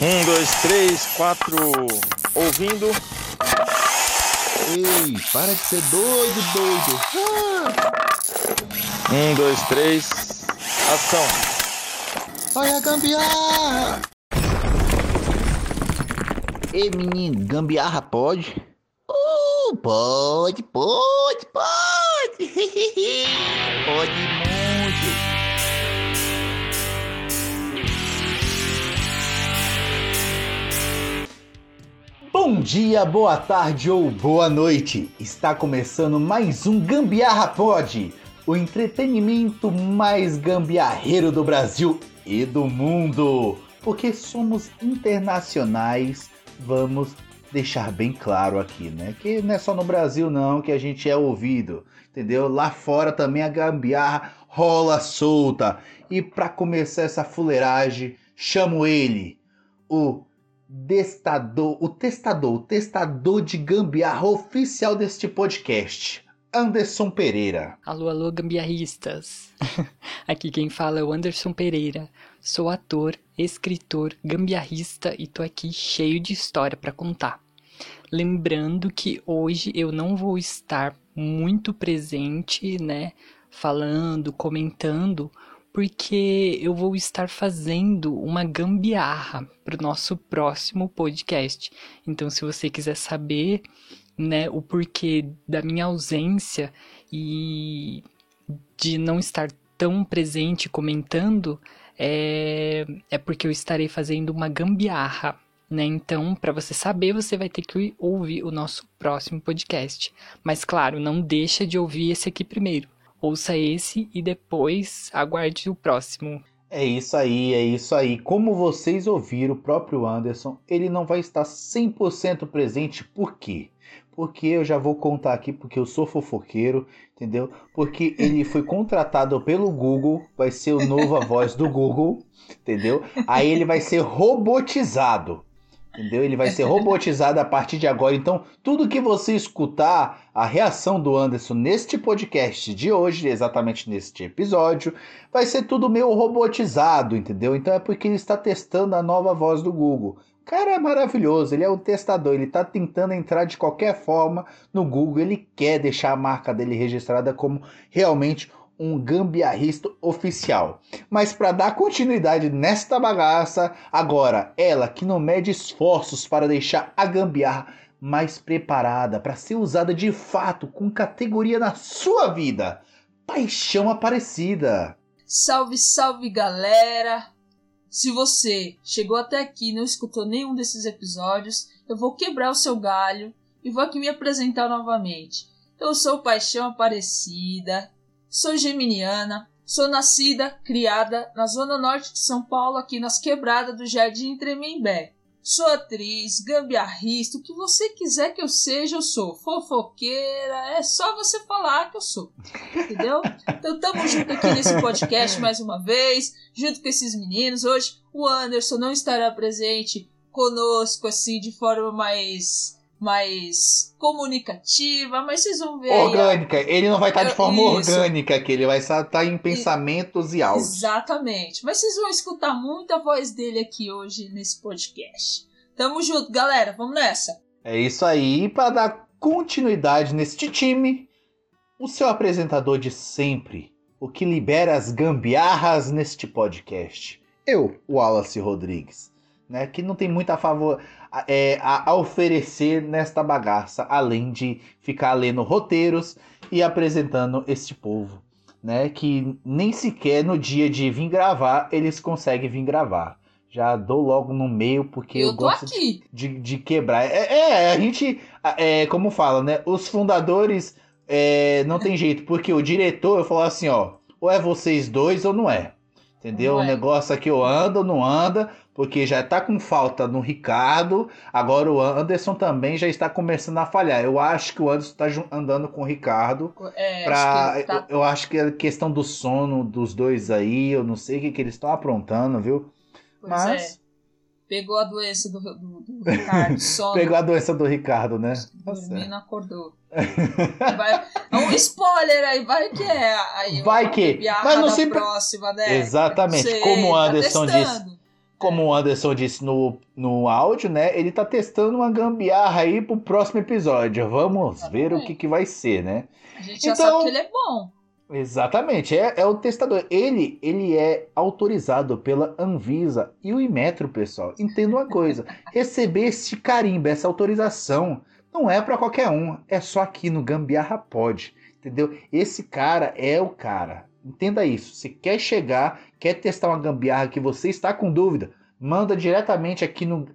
Um, dois, três, quatro. Ouvindo. Ei, para de ser doido, doido. Ah. Um, dois, três. Ação. Olha a gambiarra. Ei, menino, gambiarra pode? Uh, pode, pode, pode. pode Bom dia, boa tarde ou boa noite. Está começando mais um Gambiarra Pod, o entretenimento mais gambiarreiro do Brasil e do mundo. Porque somos internacionais, vamos deixar bem claro aqui, né? Que não é só no Brasil não que a gente é ouvido, entendeu? Lá fora também a gambiarra rola solta. E para começar essa fuleiragem, chamo ele, o destador, o testador, o testador de gambiarra oficial deste podcast, Anderson Pereira. Alô, alô, gambiarristas. Aqui quem fala é o Anderson Pereira. Sou ator, escritor, gambiarrista e tô aqui cheio de história para contar. Lembrando que hoje eu não vou estar muito presente, né, falando, comentando, porque eu vou estar fazendo uma gambiarra para o nosso próximo podcast. Então, se você quiser saber, né, o porquê da minha ausência e de não estar tão presente comentando, é, é porque eu estarei fazendo uma gambiarra. Né? Então, para você saber, você vai ter que ouvir o nosso próximo podcast. Mas, claro, não deixa de ouvir esse aqui primeiro ouça esse e depois aguarde o próximo. É isso aí, é isso aí. Como vocês ouviram, o próprio Anderson, ele não vai estar 100% presente, por quê? Porque eu já vou contar aqui, porque eu sou fofoqueiro, entendeu? Porque ele foi contratado pelo Google, vai ser o novo a voz do Google, entendeu? Aí ele vai ser robotizado. Entendeu? Ele vai ser robotizado a partir de agora. Então, tudo que você escutar, a reação do Anderson neste podcast de hoje, exatamente neste episódio, vai ser tudo meio robotizado, entendeu? Então é porque ele está testando a nova voz do Google. Cara, é maravilhoso, ele é um testador, ele está tentando entrar de qualquer forma no Google, ele quer deixar a marca dele registrada como realmente um gambiarrista oficial. Mas para dar continuidade nesta bagaça, agora ela que não mede esforços para deixar a gambiarra mais preparada para ser usada de fato com categoria na sua vida. Paixão Aparecida. Salve, salve galera! Se você chegou até aqui e não escutou nenhum desses episódios, eu vou quebrar o seu galho e vou aqui me apresentar novamente. Eu sou Paixão Aparecida, Sou geminiana, sou nascida, criada na zona norte de São Paulo, aqui nas quebradas do Jardim Tremembé. Sou atriz, gambiarrista, o que você quiser que eu seja, eu sou. Fofoqueira, é só você falar que eu sou. Entendeu? Então tamo junto aqui nesse podcast mais uma vez, junto com esses meninos. Hoje o Anderson não estará presente conosco assim de forma mais mais comunicativa, mas vocês vão ver. Orgânica. Aí, ele não vai estar de forma isso. orgânica, que ele vai estar em pensamentos e, e áudios. Exatamente. Mas vocês vão escutar muita voz dele aqui hoje nesse podcast. Tamo junto, galera. Vamos nessa. É isso aí. Para dar continuidade neste time, o seu apresentador de sempre, o que libera as gambiarras neste podcast. Eu, Wallace Rodrigues. Né, que não tem muito a favor é, a, oferecer nesta bagaça, além de ficar lendo roteiros e apresentando este povo, né? Que nem sequer no dia de vir gravar eles conseguem vir gravar. Já dou logo no meio porque eu, eu gosto de, de, de, quebrar. É, é, a gente, é, como fala, né? Os fundadores é, não tem jeito, porque o diretor eu falo assim, ó, ou é vocês dois ou não é. Entendeu? O é. negócio aqui ou anda ou não anda, porque já está com falta no Ricardo, agora o Anderson também já está começando a falhar. Eu acho que o Anderson está andando com o Ricardo. É, pra, acho tá... eu, acho que é questão do sono dos dois aí, eu não sei o que, que eles estão aprontando, viu? Pois Mas... é. Pegou a doença do, do, do Ricardo, sono. Pegou a doença do Ricardo, né? Tá Dormindo, acordou. Vai, é um spoiler aí, vai que é. Aí, vai que. Mas não se. Próxima, né? Exatamente. Sei, Como o tá Anderson tá disse como o Anderson disse no, no áudio, né? Ele tá testando uma gambiarra aí pro próximo episódio. Vamos ver o que, que vai ser, né? A gente já então, sabe que ele é bom. Exatamente, é, é o testador. Ele, ele é autorizado pela Anvisa e o Imetro, pessoal. Entenda uma coisa: receber este carimbo, essa autorização, não é para qualquer um. É só aqui no Gambiarra Pode. Entendeu? Esse cara é o cara. Entenda isso. Se quer chegar, quer testar uma gambiarra que você está com dúvida, manda diretamente aqui no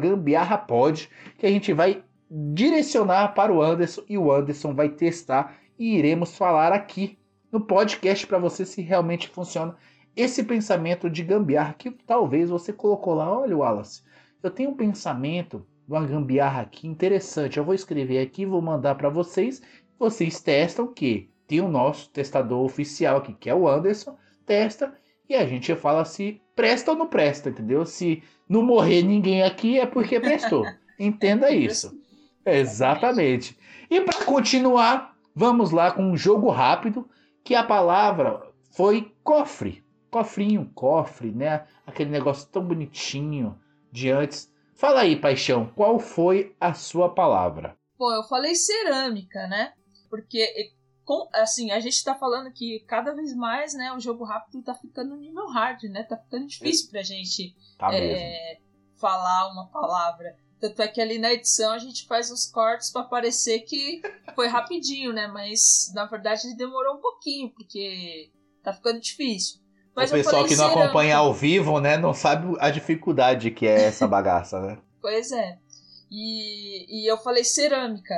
gambiarrapod, que a gente vai direcionar para o Anderson e o Anderson vai testar e iremos falar aqui no podcast para você se realmente funciona esse pensamento de gambiarra que talvez você colocou lá. Olha, Wallace, eu tenho um pensamento uma gambiarra aqui interessante. Eu vou escrever aqui, vou mandar para vocês. Vocês testam que tem o nosso testador oficial aqui, que é o Anderson, testa e a gente fala se presta ou não presta, entendeu? Se não morrer ninguém aqui é porque prestou. Entenda isso. Exatamente. E para continuar, vamos lá com um jogo rápido que a palavra foi cofre. Cofrinho, cofre, né? Aquele negócio tão bonitinho de antes. Fala aí, paixão, qual foi a sua palavra? Pô, eu falei cerâmica, né? Porque assim, a gente tá falando que cada vez mais, né, o jogo rápido tá ficando nível hard, né? Tá ficando difícil pra gente tá é, falar uma palavra. Tanto é que ali na edição a gente faz os cortes para parecer que foi rapidinho, né? Mas na verdade demorou um pouquinho, porque tá ficando difícil. Mas o pessoal que não acompanha ao vivo, né, não sabe a dificuldade que é essa bagaça, né? Pois é. E, e eu falei cerâmica.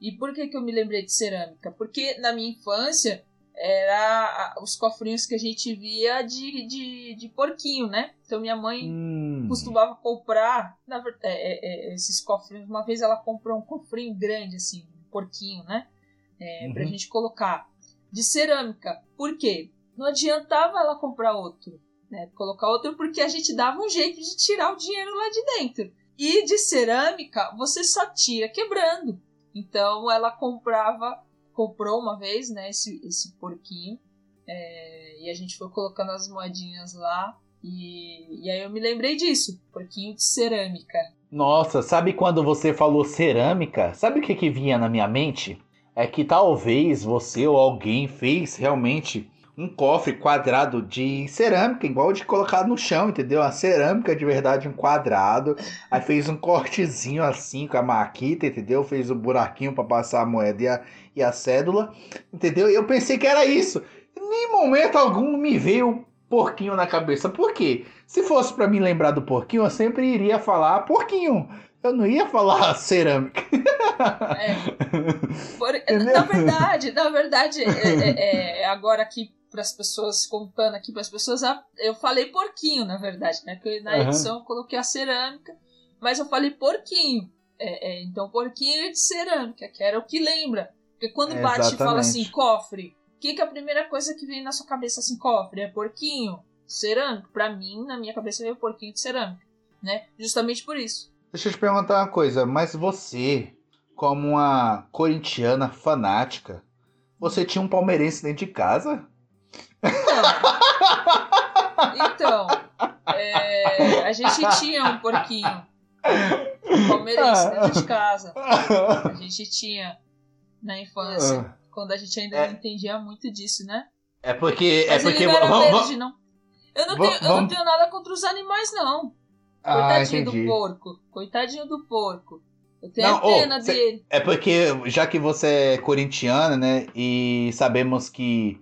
E por que, que eu me lembrei de cerâmica? Porque na minha infância era os cofrinhos que a gente via de, de, de porquinho, né? Então minha mãe hum. costumava comprar na, é, é, é, esses cofrinhos. Uma vez ela comprou um cofrinho grande, assim, de porquinho, né? É, uhum. Pra gente colocar. De cerâmica. Por quê? Não adiantava ela comprar outro, né? Colocar outro porque a gente dava um jeito de tirar o dinheiro lá de dentro. E de cerâmica, você só tira quebrando. Então ela comprava comprou uma vez, né, esse, esse porquinho. É, e a gente foi colocando as moedinhas lá. E, e aí eu me lembrei disso, porquinho de cerâmica. Nossa, sabe quando você falou cerâmica? Sabe o que, que vinha na minha mente? É que talvez você ou alguém fez realmente um cofre quadrado de cerâmica, igual de colocar no chão, entendeu? A cerâmica de verdade, um quadrado. Aí fez um cortezinho assim com a maquita, entendeu? Fez um buraquinho para passar a moeda e a, e a cédula, entendeu? E eu pensei que era isso. Em momento algum me veio porquinho na cabeça. Por quê? Se fosse para me lembrar do porquinho, eu sempre iria falar porquinho. Eu não ia falar cerâmica. É. Por, na verdade, na verdade, é, é, é agora aqui para as pessoas, contando aqui para as pessoas, eu falei porquinho, na verdade, né? Porque na edição eu coloquei a cerâmica, mas eu falei porquinho. É, é, então, porquinho de cerâmica, que era o que lembra. Porque quando bate Exatamente. e fala assim, cofre, o que, que é a primeira coisa que vem na sua cabeça assim, cofre? É porquinho, cerâmica. Para mim, na minha cabeça, veio porquinho de cerâmica, né? Justamente por isso. Deixa eu te perguntar uma coisa, mas você, como uma corintiana fanática, você tinha um palmeirense dentro de casa? Então, então é, a gente tinha um porquinho palmeirense dentro de casa. A gente tinha na infância, ah. quando a gente ainda é. não entendia muito disso, né? É porque. Mas é porque. Era verde, não. Eu não, tenho, eu não tenho nada contra os animais, não. Ah, Coitadinho ah, do porco. Coitadinho do porco. Eu tenho não, a pena oh, dele. É porque, já que você é corintiana, né? E sabemos que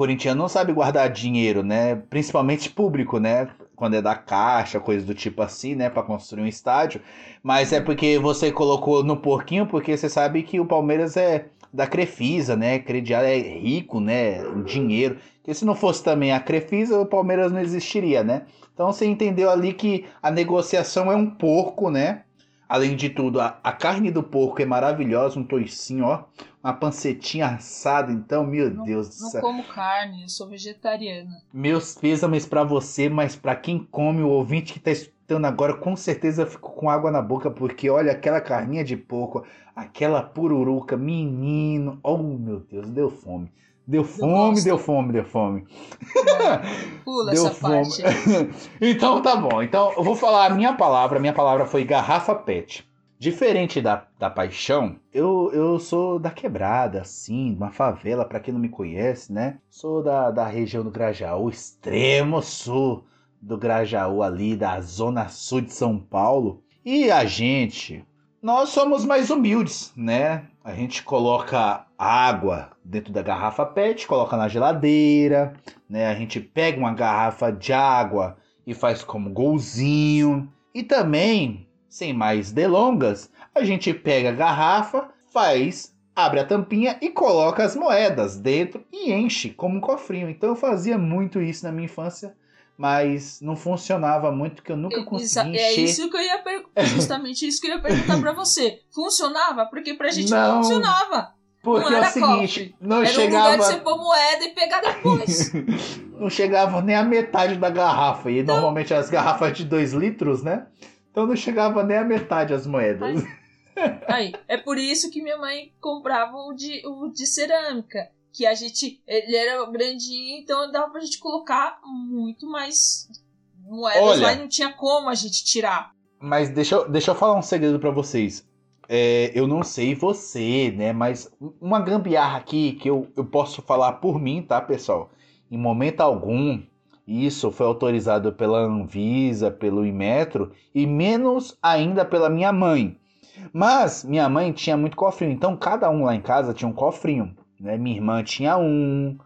corintiano não sabe guardar dinheiro, né? Principalmente público, né? Quando é da caixa, coisa do tipo assim, né? Para construir um estádio. Mas é porque você colocou no porquinho, porque você sabe que o Palmeiras é da Crefisa, né? Crediário é rico, né? Dinheiro. Porque se não fosse também a Crefisa, o Palmeiras não existiria, né? Então você entendeu ali que a negociação é um porco, né? Além de tudo, a, a carne do porco é maravilhosa, um toicinho, ó. Uma pancetinha assada, então, meu não, Deus do céu. Não como carne, eu sou vegetariana. Meus pêsames para você, mas para quem come, o ouvinte que tá escutando agora, com certeza ficou com água na boca, porque olha aquela carninha de porco, aquela pururuca, menino. Oh, meu Deus, deu fome. Deu fome, deu fome, deu fome. Pula Deu essa fome. parte. então tá bom. Então eu vou falar a minha palavra. Minha palavra foi garrafa pet. Diferente da, da paixão, eu, eu sou da quebrada, assim, uma favela, pra quem não me conhece, né? Sou da, da região do Grajaú, extremo sul do Grajaú, ali da zona sul de São Paulo. E a gente, nós somos mais humildes, né? A gente coloca água dentro da garrafa PET, coloca na geladeira, né? A gente pega uma garrafa de água e faz como golzinho. E também, sem mais delongas, a gente pega a garrafa, faz, abre a tampinha e coloca as moedas dentro e enche como um cofrinho. Então eu fazia muito isso na minha infância, mas não funcionava muito porque eu nunca Exa- consegui É encher. isso que eu ia perguntar. Justamente isso que eu ia perguntar pra você. Funcionava? Porque pra gente Não. não, funcionava. Porque não é o seguinte, não Era um lugar chegava, de você pôr moeda e pegar depois. não chegava nem a metade da garrafa. E normalmente as garrafas de 2 litros, né? Então não chegava nem a metade as moedas. Aí, é por isso que minha mãe comprava o de, o de cerâmica. Que a gente. Ele era grandinho, então dava pra gente colocar muito mais moedas Olha. lá e não tinha como a gente tirar. Mas deixa eu, deixa eu falar um segredo pra vocês. É, eu não sei você, né? Mas uma gambiarra aqui que eu, eu posso falar por mim, tá, pessoal? Em momento algum, isso foi autorizado pela Anvisa, pelo Inmetro e menos ainda pela minha mãe. Mas minha mãe tinha muito cofrinho, então cada um lá em casa tinha um cofrinho. Né? Minha irmã tinha um,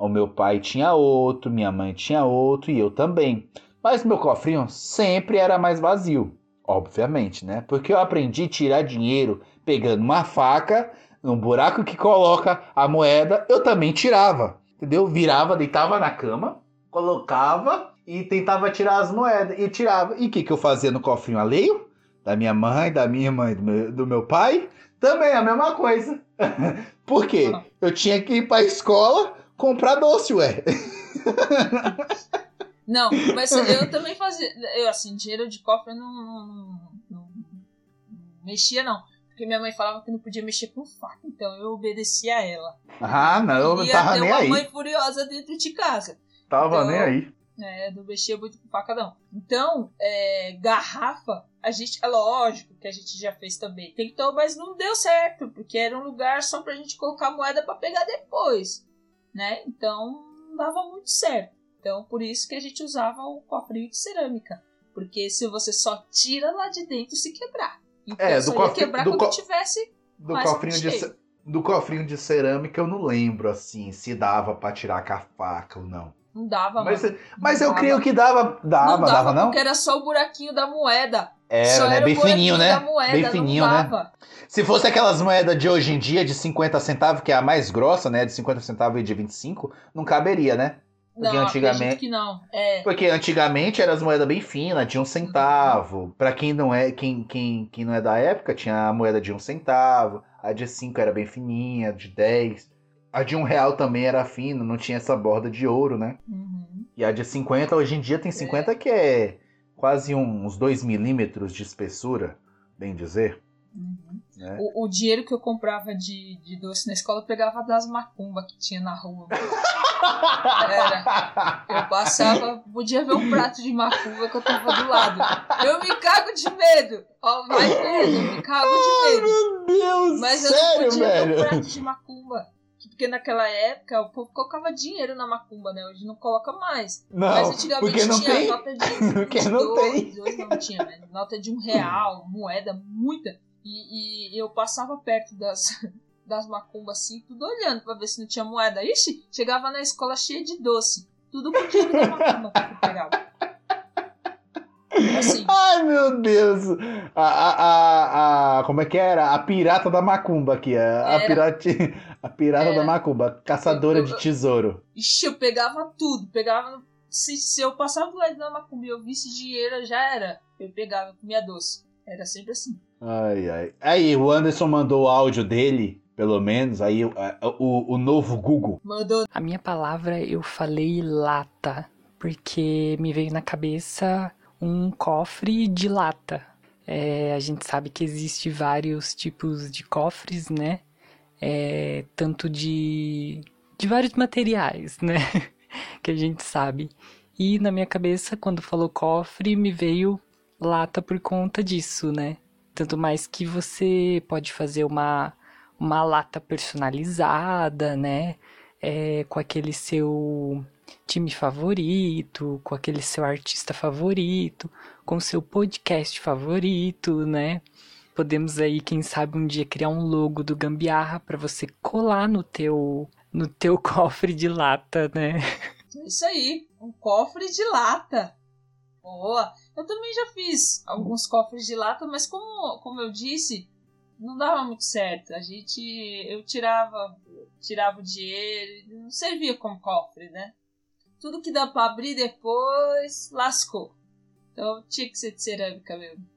o meu pai tinha outro, minha mãe tinha outro e eu também. Mas meu cofrinho sempre era mais vazio. Obviamente, né? Porque eu aprendi a tirar dinheiro pegando uma faca, no buraco que coloca a moeda, eu também tirava. Entendeu? Virava, deitava na cama, colocava e tentava tirar as moedas. E tirava. E o que, que eu fazia no cofrinho alheio? Da minha mãe, da minha irmã e do meu, do meu pai? Também a mesma coisa. Por quê? Eu tinha que ir pra escola comprar doce, ué. Não, mas eu também fazia. Eu, assim, dinheiro de cofre eu não, não, não- não- mexia, não. Porque minha mãe falava que não podia mexer com faca, então eu obedecia a ela. Ah, não, eu não tava nem uma aí. mãe furiosa dentro de casa. Tava Então, nem aí. É, não mexia muito com faca, não. Então, é, garrafa, a gente. É lógico que a gente já fez também. Tentou, mas não deu certo, porque era um lugar só pra gente colocar moeda pra pegar depois. Né? Então, não dava muito certo. Então, por isso que a gente usava o cofrinho de cerâmica. Porque se você só tira lá de dentro se quebrar. Então, É, do só ia quebrar do quando co- tivesse. Do cofrinho, de, do cofrinho de cerâmica eu não lembro, assim, se dava pra tirar com a faca ou não. Não dava, Mas, mano. mas Não eu dava. creio que dava. Dava, não dava, não? porque era só o buraquinho da moeda. Era, só né? era Bem fininho, né? da moeda, Bem fininho, né? Se fosse aquelas moedas de hoje em dia, de 50 centavos, que é a mais grossa, né? De 50 centavos e de 25, não caberia, né? Porque não, antigamente- que não. É, Porque antigamente eram as moedas bem finas, de um centavo. Pra quem não é quem, quem, quem não é da época, tinha a moeda de um centavo. A de 5 era bem fininha, de 10. A de um real também era fina, não tinha essa borda de ouro, né? uhum. E a de 50, hoje em dia tem 50 que é quase uns 2 milímetros de espessura, bem dizer. Uhum. Né? O, o dinheiro que eu comprava de, de doce na escola eu pegava das macumbas que tinha na rua. Era. Eu passava, podia ver um prato de macumba que eu tava do lado. Eu me cago de medo. Ó, vai vendo, eu me cago de medo. Meu Deus, Mas eu não sério, podia ver um velho? prato de macumba. Porque naquela época o povo colocava dinheiro na macumba, né? Hoje não coloca mais. Mas Não, antigamente porque não tinha tem. nota de Porque não dois, tem. dois não tinha, né? Nota de um real, moeda, muita. E, e eu passava perto das, das macumbas assim, tudo olhando pra ver se não tinha moeda. Ixi, chegava na escola cheia de doce. Tudo com dinheiro da macumba que pegava. Assim, Ai, meu Deus! A, a, a, a- como é que era? A pirata da macumba aqui. A, a, pirati, a pirata Era. da macumba, caçadora Eu- de eu- tesouro. ixi, eu pegava tudo. Pegava. Se, se eu passava do lado da macumba e eu visse dinheiro, já era. Eu pegava, comia doce. Era sempre assim. Ai, ai. Aí, o Anderson mandou o áudio dele, pelo menos. Aí, o, o, o novo Google. Mandou A minha palavra eu falei lata, porque me veio na cabeça um cofre de lata. É, a gente sabe que existe vários tipos de cofres, né? É, tanto de, de vários materiais, né? que a gente sabe. E na minha cabeça, quando falou cofre, me veio lata por conta disso, né? Tanto mais que você pode fazer uma, uma lata personalizada, né? É, com aquele seu time favorito, com aquele seu artista favorito, com seu podcast favorito, né? Podemos aí, quem sabe, um dia criar um logo do Gambiarra para você colar no teu no teu cofre de lata, né? É isso aí, um cofre de lata. Boa! Eu também já fiz alguns cofres de lata, mas como, como eu disse, não dava muito certo. A gente. Eu tirava, tirava o dinheiro, não servia como cofre, né? Tudo que dá para abrir depois lascou. Então tinha que ser de cerâmica mesmo.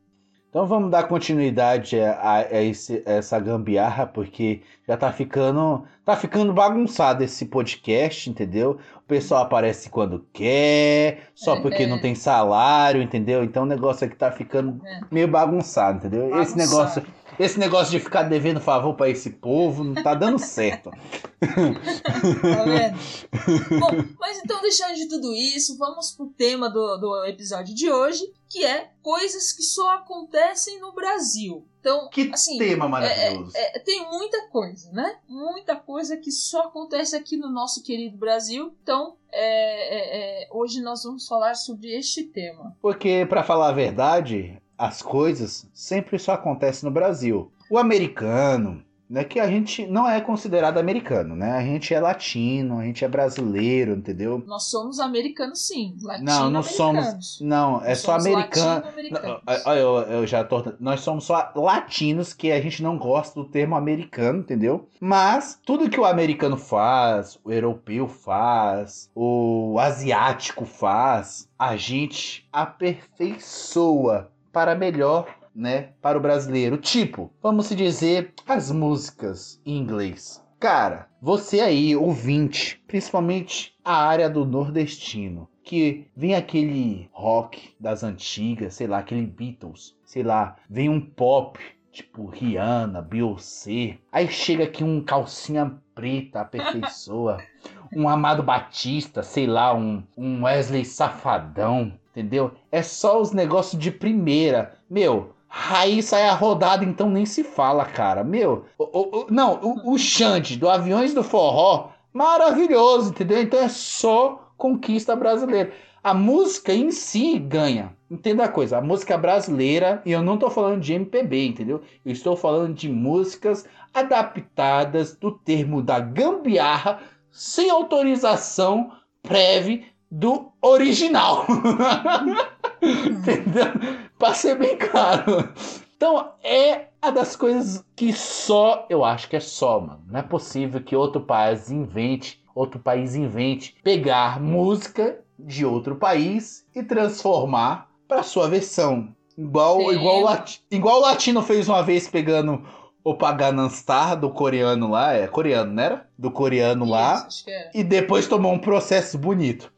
Então vamos dar continuidade a, a, esse, a, essa gambiarra, porque já tá ficando. Tá ficando bagunçado esse podcast, entendeu? O pessoal aparece quando quer, só porque não tem salário, entendeu? Então o negócio aqui tá ficando é. meio bagunçado, entendeu? Bagunçado. Esse negócio esse negócio de ficar devendo favor para esse povo não tá dando certo. tá vendo? Bom, mas então, deixando de tudo isso, vamos pro tema do, do episódio de hoje, que é coisas que só acontecem no Brasil. Então, que assim, tema maravilhoso. É, é, tem muita coisa, né? Muita coisa que só acontece aqui no nosso querido Brasil. Então, é, é, é hoje nós vamos falar sobre este tema. Porque, para falar a verdade, as coisas sempre só acontecem no Brasil. O americano, né, que a gente não é considerado americano, né? A gente é latino, a gente é brasileiro, entendeu? Nós somos americanos sim, latino Não, não somos, não, é nós só americano. Eu, eu já tô, nós somos só latinos que a gente não gosta do termo americano, entendeu? Mas tudo que o americano faz, o europeu faz, o asiático faz, a gente aperfeiçoa para melhor, né, para o brasileiro. Tipo, vamos dizer, as músicas em inglês. Cara, você aí, ouvinte, principalmente a área do nordestino, que vem aquele rock das antigas, sei lá, aquele Beatles, sei lá, vem um pop, tipo Rihanna, Beyoncé. Aí chega aqui um calcinha preta, aperfeiçoa, um Amado Batista, sei lá, um, um Wesley Safadão, entendeu? É só os negócios de primeira. Meu, aí sai a rodada, então nem se fala, cara. Meu, o, o, não, o, o Xande do Aviões do Forró, maravilhoso, entendeu? Então é só conquista brasileira. A música em si ganha. Entenda a coisa, a música brasileira, e eu não estou falando de MPB, entendeu? Eu estou falando de músicas adaptadas do termo da gambiarra sem autorização prévia do original. Entendeu? Pra ser bem claro. Então, é a das coisas que só, eu acho que é só, mano. Não é possível que outro país invente, outro país invente pegar música de outro país e transformar para sua versão. Igual, igual, igual o latino fez uma vez pegando o Pagananstar do coreano lá, é coreano, não era? Do coreano Isso, lá. E depois tomou um processo bonito.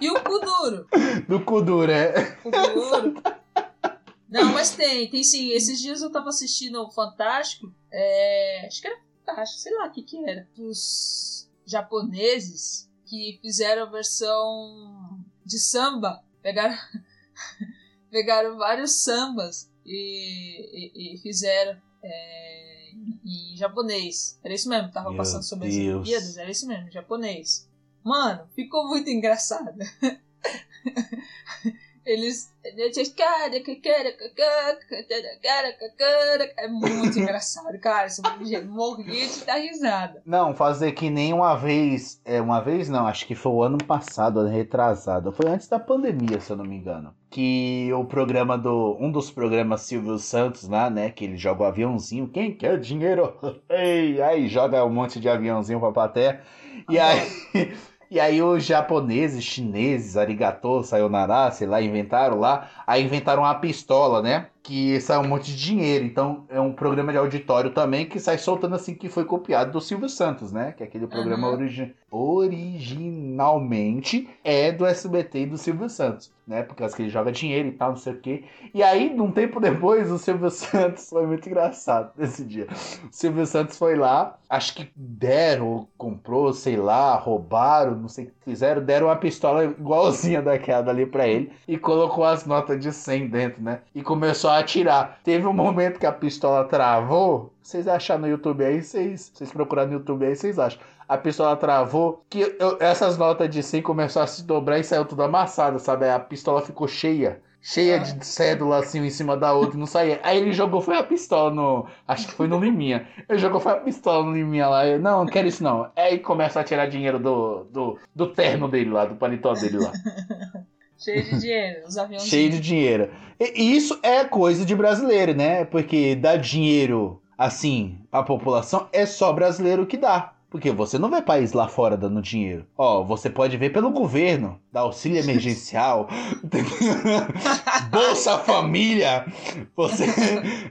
E o Kuduro? Do Kuduro, é. Kuduro. Não, mas tem, tem sim. Esses dias eu tava assistindo o Fantástico. É, acho que era Fantástico, sei lá o que que era. Dos japoneses que fizeram a versão de samba. Pegaram, pegaram vários sambas e, e, e fizeram é, em japonês. Era isso mesmo, tava Meu passando sobre Deus. as Olimpíadas, era isso mesmo, japonês. Mano, ficou muito engraçado. Eles. É muito engraçado, cara. Morria de dar risada. Não, fazer que nem uma vez. É, uma vez não, acho que foi o ano passado, ano retrasado. Foi antes da pandemia, se eu não me engano. Que o programa do. Um dos programas Silvio Santos lá, né? Que ele joga o aviãozinho. Quem quer dinheiro? Ei, aí joga um monte de aviãozinho pra plateia. E aí. E aí os japoneses, chineses, arigato, sayonara, sei lá, inventaram lá. Aí inventaram uma pistola, né? que sai um monte de dinheiro. Então é um programa de auditório também que sai soltando assim que foi copiado do Silvio Santos, né? Que é aquele programa Uhum. origi- originalmente é do SBT e do Silvio Santos, né? Por causa que ele joga dinheiro e tal, não sei o quê. E aí, num tempo depois, o Silvio Santos foi muito engraçado nesse dia. O Silvio Santos foi lá, acho que deram, comprou, sei lá, roubaram, não sei o que fizeram, deram uma pistola igualzinha daquela ali pra ele e colocou as notas de 100 dentro, né? E começou a atirar. Teve um momento que a pistola travou. Vocês acharam no YouTube aí, vocês, vocês procuraram no YouTube aí, vocês acham. A pistola travou, que eu- essas notas de 100 começaram a se dobrar e saiu tudo amassada, sabe? A pistola ficou cheia. Cheia de cédula assim em cima da outra e não saía. Aí ele jogou, foi a pistola no. Acho que foi no Liminha. Ele jogou, foi a pistola no Liminha lá. Eu, não, não quero isso não. Aí começa a tirar dinheiro do, do, do terno dele lá, do paletó dele lá. Cheio de dinheiro, os aviões. Cheio de dinheiro. E isso é coisa de brasileiro, né? Porque dar dinheiro assim à população é só brasileiro que dá. Porque você não vê país lá fora dando dinheiro. Ó, você pode ver pelo governo, da auxílio emergencial, Bolsa Família, você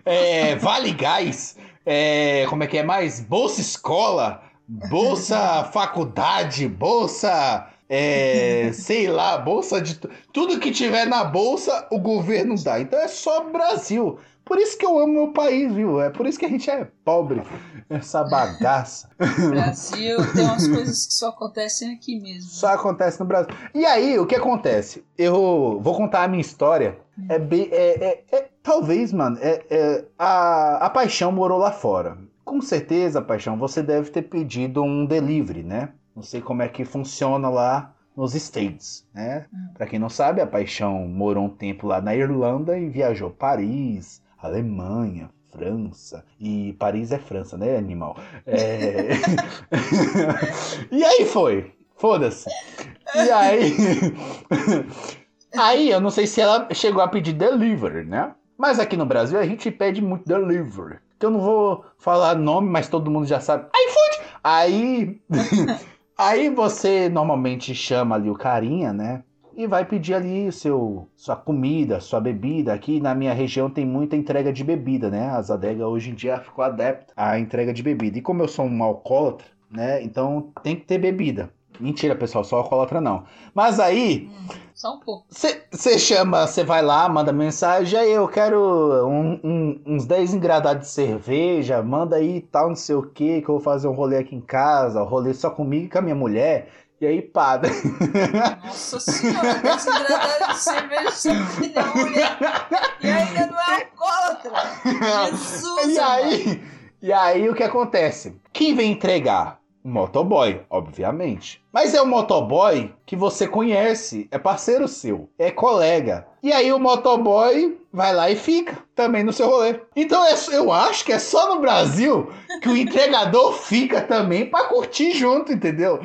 é, Vale Gás, é, como é que é mais? Bolsa Escola, Bolsa Faculdade, Bolsa é, sei lá, bolsa de. tu- Tudo que tiver na bolsa, o governo dá. Então é só Brasil. Por isso que eu amo meu país, viu? É por isso que a gente é pobre. Essa bagaça. Brasil tem umas coisas que só acontecem aqui mesmo. Só acontece no Brasil. E aí, o que acontece? Eu vou contar a minha história. É bem. É, é- é- talvez, mano, é, é- a, a paixão morou lá fora. Com certeza, paixão, você deve ter pedido um delivery, né? Não sei como é que funciona lá nos States, né? Hum. Pra quem não sabe, a paixão morou um tempo lá na Irlanda e viajou Paris, Alemanha, França. E Paris é França, né, animal? É... e aí foi. Foda-se. E aí. aí, eu não sei se ela chegou a pedir delivery, né? Mas aqui no Brasil a gente pede muito delivery. Que eu não vou falar nome, mas todo mundo já sabe. iFood! Aí. aí você normalmente chama ali o carinha, né? E vai pedir ali seu, sua comida, sua bebida. Aqui na minha região tem muita entrega de bebida, né? As adegas hoje em dia ficou adepta à entrega de bebida. E como eu sou um alcoólatra, né? Então tem que ter bebida. Mentira, pessoal, só alcoólatra não. Mas aí, Hum, só um pouco. você chama, você vai lá, manda mensagem, aí eu quero um- um- uns 10 engradados de cerveja, manda aí tal, não sei o que, que eu vou fazer um rolê aqui em casa, um rolê só comigo e com a minha mulher. E aí, pá. Nossa senhora, desse engradado de cerveja só mulher. E ainda não é alcoólatra. Jesus, E aí, e aí o que acontece? Quem vem entregar? O motoboy, obviamente. Mas é o motoboy que você conhece, é parceiro seu, é colega. E aí o motoboy vai lá e fica também no seu rolê. Então eu acho que é só no Brasil que o entregador fica também pra curtir junto, entendeu?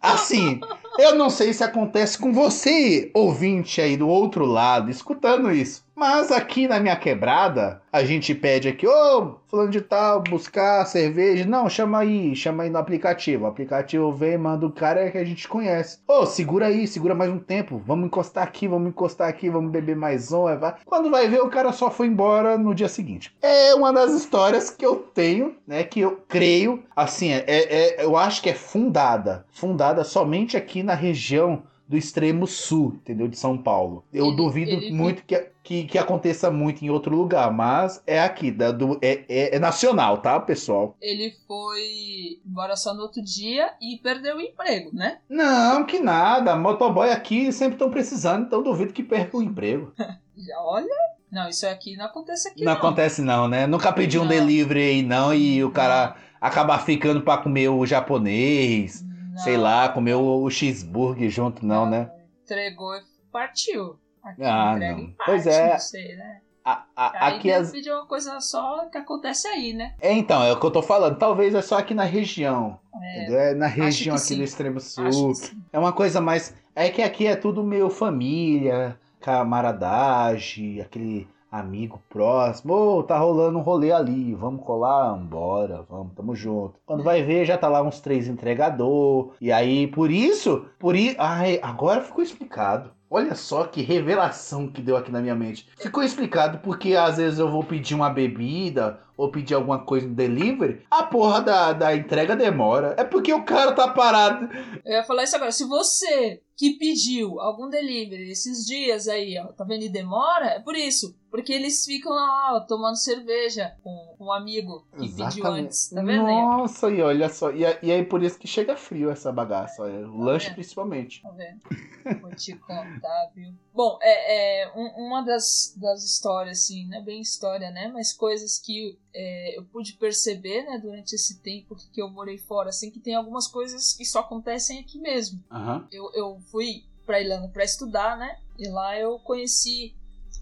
Assim, eu não sei se acontece com você, ouvinte aí do outro lado, escutando isso. Mas aqui na minha quebrada, a gente pede aqui, ô, fulano de tal, buscar cerveja. Não, chama aí, chama aí no aplicativo. O aplicativo vem, manda o cara que a gente conhece. Ô, segura aí, segura mais um tempo. Vamos encostar aqui, vamos encostar aqui, vamos beber mais um. aí vai. Quando vai ver, o cara só foi embora no dia seguinte. É uma das histórias que eu tenho, né, que eu creio, assim, é, é- eu acho que é fundada. Fundada somente aqui na região do extremo sul, entendeu? De São Paulo. Eu Ele- duvido ele- muito que, que, que aconteça muito em outro lugar, mas é aqui, da, do, é, é, é nacional, tá, pessoal? Ele foi embora só no outro dia e perdeu o emprego, né? Não, que nada. Motoboy aqui sempre estão precisando, então duvido que perca o emprego. Olha. Não, isso aqui não acontece aqui. não, Não, acontece não, né? Nunca pedi um Não. delivery aí não e o cara acabar ficando pra comer o japonês, Não. sei lá, comer o, cheeseburger junto, não, né? Entregou e partiu. Aqui Ah, não. em Pois parte, é. Não sei, né? A- a- Aí aqui as... pedir uma coisa só que acontece aí, né? É, então, é o que eu tô falando. Talvez é só aqui na região. É? É na região aqui sim. do extremo sul. É uma coisa mais. É que aqui é tudo meio família, camaradagem, aquele, amigo próximo, ô, tá rolando um rolê ali, vamos colar? Bora, vamos, tamo junto. Quando vai ver, já tá lá uns três entregador, e aí, por isso, por isso, ai, agora ficou explicado. Olha só que revelação que deu aqui na minha mente. Ficou explicado porque às vezes eu vou pedir uma bebida ou pedir alguma coisa no delivery, a porra da, da entrega demora. É porque o cara tá parado. Eu ia falar isso agora. Se você que pediu algum delivery esses dias aí, ó, tá vendo e demora, é por isso. Porque eles ficam lá, ó, tomando cerveja com um amigo que Exatamente. pediu antes. Tá vendo aí? Nossa, e olha só. E, e aí por isso que chega frio essa bagaça. Ó, o tá lanche vendo? principalmente. Tá vendo? Vou te contar, viu? Bom, é, é um, uma das, das histórias, assim, não é bem história, né? Mas coisas que é, eu pude perceber, né, durante esse tempo que eu morei fora, assim, que tem algumas coisas que só acontecem aqui mesmo. Uhum. Eu, eu fui pra Irlanda para estudar, né? E lá eu conheci,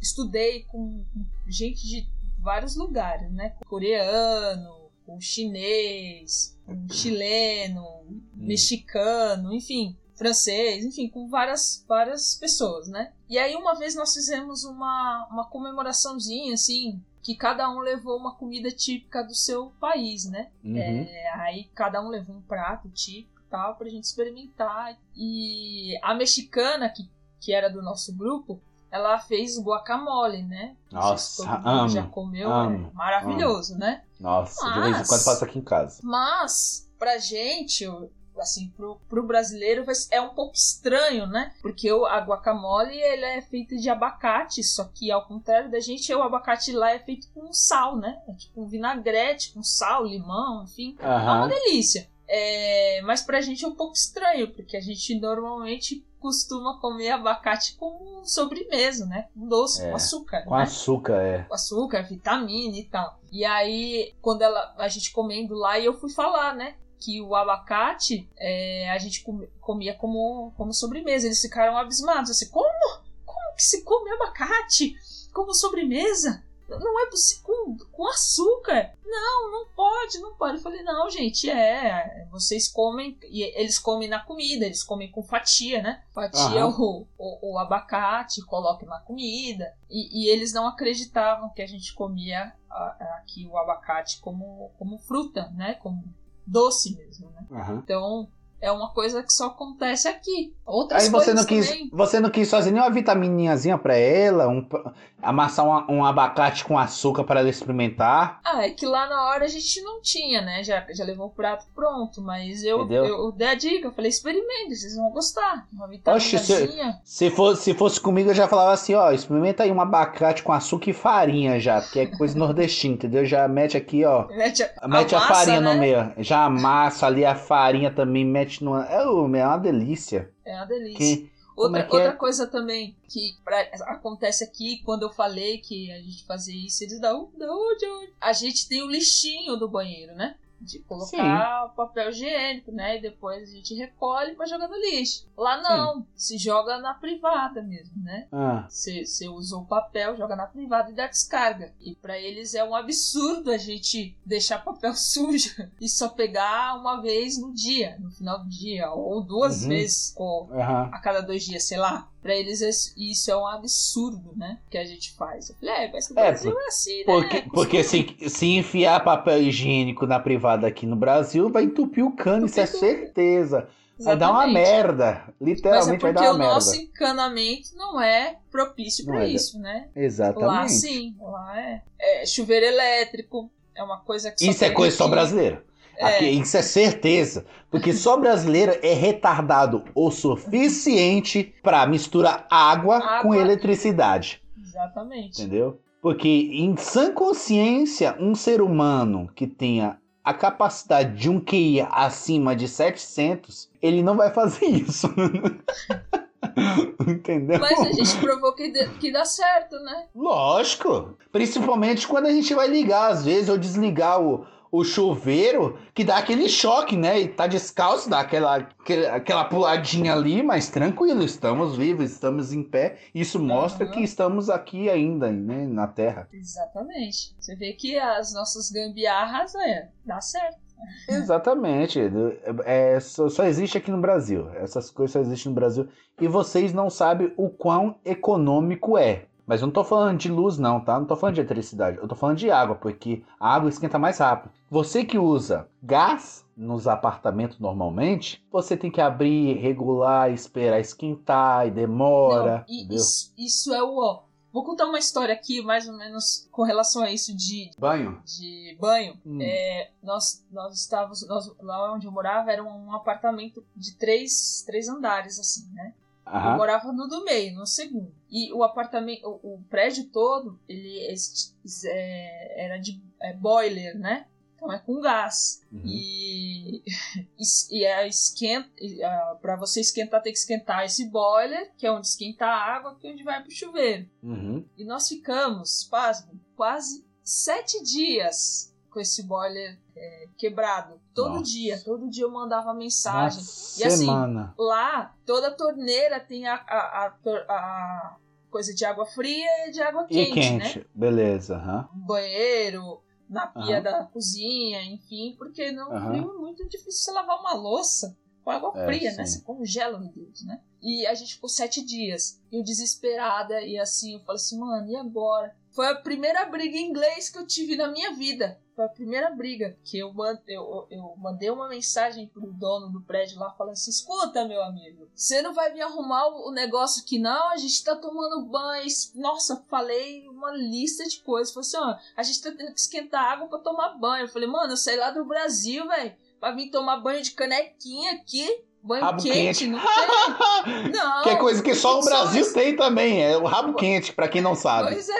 estudei com gente de vários lugares, né? Coreano, com chinês, com chileno, hum. mexicano, enfim francês, enfim, com várias, várias pessoas, né? E aí uma vez nós fizemos uma, uma comemoraçãozinha, assim, que cada um levou uma comida típica do seu país, né? Uhum. É, aí cada um levou um prato típico e tal pra gente experimentar. E a mexicana, que, que era do nosso grupo, ela fez guacamole, né? Nossa, amo, já comeu, amo, é maravilhoso, amo. né? Nossa, mas, de vez em quando passa aqui em casa. Mas, pra gente, assim, pro, pro brasileiro é um pouco estranho, né? Porque o, a guacamole, ele é feita de abacate, só que ao contrário da gente, o abacate lá é feito com sal, né? É tipo um vinagrete com sal, limão, enfim. Uhum. É uma delícia. É, mas pra gente é um pouco estranho, porque a gente normalmente costuma comer abacate com sobremesa, né? Com doce, é, com açúcar. Com né? açúcar, é. Com açúcar, vitamina e tal. E aí, quando ela, a gente comendo lá, eu fui falar, né? que o abacate é, a gente comia como, como sobremesa. Eles ficaram abismados, assim, como? Como que se come abacate como sobremesa? Não é possível, com, com açúcar? Não, não pode, não pode. Eu falei, não, gente, é, vocês comem, e eles comem na comida, eles comem com fatia, né? Fatia uhum. o, o, o, abacate, colocam na comida. E, e, eles não acreditavam que a gente comia aqui o abacate como, como fruta, né? Como doce mesmo, né? Uhum. Então, é uma coisa que só acontece aqui. Outras Aí você não quis, também. você não quis fazer nenhuma vitamininhazinha para ela, um, amassar um, um, abacate com açúcar para ela experimentar? Ah, é que lá na hora a gente não tinha, né? Já, já levou o prato pronto, mas eu, eu, eu, dei a dica, eu falei, experimente, vocês vão gostar. Uma vitaminazinha. se, se, fosse, se fosse comigo eu já falava assim, ó, experimenta aí um abacate com açúcar e farinha já, porque é coisa nordestina, entendeu? Já mete aqui, ó. Mete a, mete a, massa, farinha né? no meio. Já amassa ali a farinha também, mete É, é uma delícia. É uma delícia. Que, outra, é outra é? coisa também que pra, acontece aqui, quando eu falei que a gente fazia isso, eles dão, onde? A gente tem o lixinho do banheiro, né? De colocar Sim. papel higiênico, né? E depois a gente recolhe para jogar no lixo. Lá não, Sim. se joga na privada mesmo, né? Ah. Você, você usou o papel, joga na privada e dá descarga. E para eles é um absurdo a gente deixar papel sujo e só pegar uma vez no dia, no final do dia, ou duas uhum. vezes, ou uhum. a cada dois dias, sei lá. Pra eles isso é um absurdo, né? Que a gente faz. Eu falei, é, mas no é, Brasil é assim, né? Porque, porque se, se enfiar papel higiênico na privada aqui no Brasil, vai entupir o cano, isso é certeza. Exatamente. Vai dar uma merda. Literalmente é vai dar uma merda. Porque o nosso encanamento não é propício para é. isso, né? Exatamente. Lá sim, lá é. é. chuveiro elétrico é uma coisa que Isso é coisa aqui. só brasileira. Aqui, é. isso é certeza. Porque só brasileiro é retardado o suficiente para misturar água, água, com eletricidade. Exatamente. Entendeu? Porque em sã consciência, um ser humano que tenha a capacidade de um QI acima de 700, ele não vai fazer isso. Entendeu? Mas a gente provou que, que dá certo, né? Lógico. Principalmente quando a gente vai ligar, às vezes, ou desligar o, o chuveiro que dá aquele choque, né? E tá descalço, dá aquela, aquela puladinha ali, mas tranquilo, estamos vivos, estamos em pé. Isso mostra uhum. que estamos aqui ainda, né? Na Terra. Exatamente. Você vê que as nossas gambiarras, é, dá certo. Exatamente. É, só, só, existe aqui no Brasil. Essas coisas só existem no Brasil. E vocês não sabem o quão econômico é. Mas eu não tô falando de luz, não, tá? Não tô falando de eletricidade. Eu tô falando de água, porque a água esquenta mais rápido. Você que usa gás nos apartamentos normalmente, você tem que abrir, regular, esperar esquentar e demora. Não, e isso, isso é o ó. Vou contar uma história aqui, mais ou menos com relação a isso de, Banho? de banho. Hum. É, nós, nós estávamos. nós- lá onde eu morava era um apartamento de três, três andares, assim, né? Eu morava no do meio, no segundo. E o apartamento, o, o prédio todo, ele é, era de é, boiler, né? Então é com gás. Uhum. E, e, e é esquenta, para você esquentar, tem que esquentar esse boiler, que é onde esquenta a água, que é onde vai pro chuveiro. Uhum. E nós ficamos, pasme, quase sete dias com esse boiler é, quebrado. Todo Nossa. dia, todo dia eu mandava mensagem. Uma E assim, semana. Lá, toda torneira tem a, a, a a coisa de água fria e de água E quente, né? quente. Beleza. No banheiro, na pia Aham. da cozinha, enfim, porque no Aham. frio é muito difícil você lavar uma louça com água É, fria, né? sim. Você congela no Deus, né? E a gente ficou sete dias. E eu desesperada, e assim, eu falei assim, mano, e agora? Foi a primeira briga em inglês que eu tive na minha vida. Foi a primeira briga que eu, eu, eu mandei uma mensagem pro dono do prédio lá falando assim: escuta, meu amigo, você não vai vir arrumar o negócio aqui, não? A gente tá tomando banho. Nossa, falei uma lista de coisas. Falei assim: ó, a gente tá tendo que esquentar água pra tomar banho. Eu falei, mano, eu saí lá do Brasil, velho, pra vir tomar banho de canequinha aqui. Banho Rabo quente, quente. não tem. Não. que é coisa que só o. Brasil tem também. É o rabo quente, pra quem não sabe. Pois é.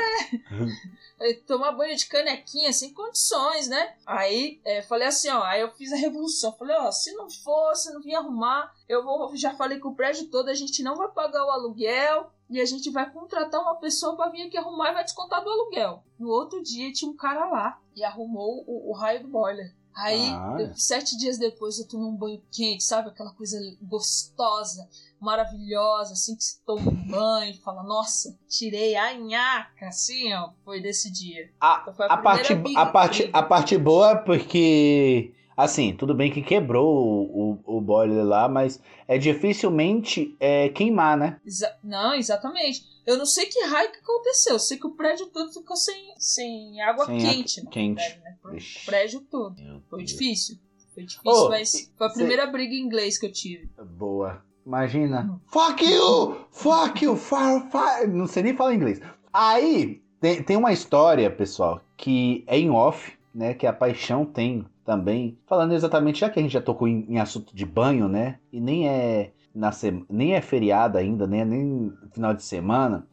Falei, Tomar banho de canequinha sem condições, né? Aí é, falei assim, ó, aí eu fiz a revolução. Falei, ó, se não for, se não vir arrumar, eu vou. Já falei com o prédio todo, a gente não vai pagar o aluguel e a gente vai contratar uma pessoa pra vir aqui arrumar e vai descontar do aluguel. No outro dia tinha um cara lá e arrumou o, o raio do boiler. Aí, Ah. sete dias depois, eu tomei um banho quente, sabe? Aquela coisa gostosa, maravilhosa, assim que se toma um banho fala, nossa, tirei a nhaca, assim, ó. Foi desse dia. A, Então foi a, primeira parte, a, parte, a parte boa é porque, assim, tudo bem que quebrou o, o, o boiler lá, mas é dificilmente é, queimar, né? Exa- não, exatamente. Eu não sei que raio que aconteceu. Eu sei que o prédio todo ficou sem, sem água Sem quente. água quente. verdade, né? O prédio todo. Foi difícil. Foi difícil, Ô, mas foi a cê- primeira briga em inglês que eu tive. Boa. Imagina. Hum. Fuck you! Fuck you! Far, far. Não sei nem falar inglês. Aí, tem, tem uma história, pessoal, que é em off, né? Que a paixão tem também. Falando exatamente, já que a gente já tocou em, em assunto de banho, né? E nem é, na sema- nem é feriado ainda, né? Nem final de semana.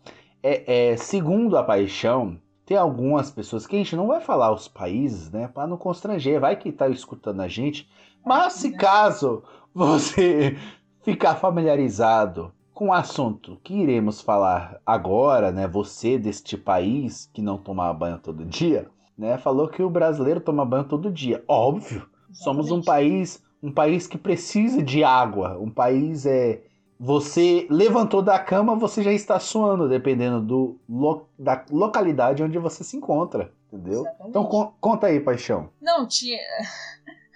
É, é, segundo a paixão, tem algumas pessoas que a gente não vai falar os países, né? Pra não constranger. Vai que tá escutando a gente. Mas se caso você ficar familiarizado com o assunto que iremos falar agora, né? Você deste país que não toma banho todo dia, né? Falou que o brasileiro toma banho todo dia. Óbvio, somos um país, um país que precisa de água. Um país é você levantou da cama, você já está suando, dependendo do lo- da localidade onde você se encontra, entendeu? Exatamente. Então con- conta aí, paixão. Não, tinha.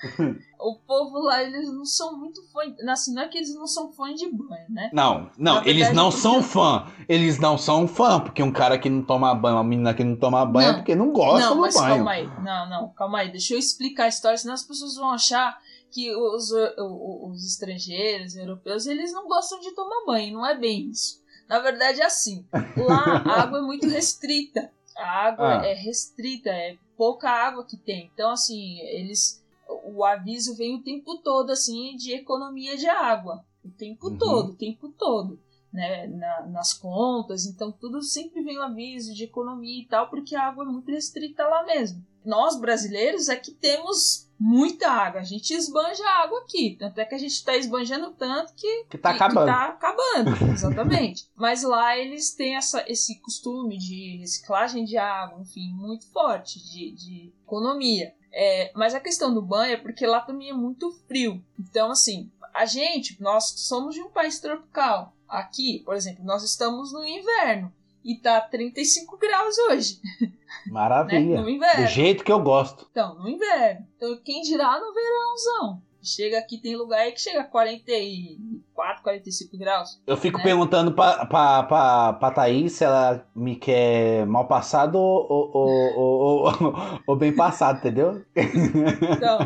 o povo lá, eles não são muito fãs. Assim, não é que eles não são fãs de banho, né? Não, não, verdade, eles não são fã. Eles não são fã, porque um cara que não toma banho, uma menina que não toma banho é Não. porque não gosta não, do mas banho. calma aí. Não, não, calma aí. Deixa eu explicar a história, senão as pessoas vão achar que os, os estrangeiros, europeus, eles não gostam de tomar banho. Não é bem isso. Na verdade é assim. Lá a água é muito restrita. A água Ah. é restrita, é pouca água que tem. Então, assim, eles. O aviso vem o tempo todo, assim, de economia de água. O tempo Uhum. todo, o tempo todo. Né, na- nas contas, então tudo sempre vem o aviso de economia e tal, porque a água é muito restrita lá mesmo. Nós brasileiros é que temos muita água, a gente esbanja água aqui, tanto é que a gente está esbanjando tanto que Que tá que- acabando. Que tá acabando, exatamente. Mas lá eles têm essa, esse costume de reciclagem de água, enfim, muito forte, de, de economia. É, mas a questão do banho é porque lá também é muito frio. Então, assim, a gente, nós somos de um país tropical. Aqui, por exemplo, nós estamos no inverno e tá 35 graus hoje, né? Maravilha. No inverno. Do jeito que eu gosto. Então, no inverno. Então, quem dirá no verãozão? Chega aqui, tem lugar aí que chega a 44, 45 graus. Eu fico né? perguntando pra, pra, pra, pra Thaís se ela me quer mal passado ou, ou, ou, ou, ou- ou bem passado, entendeu? Então,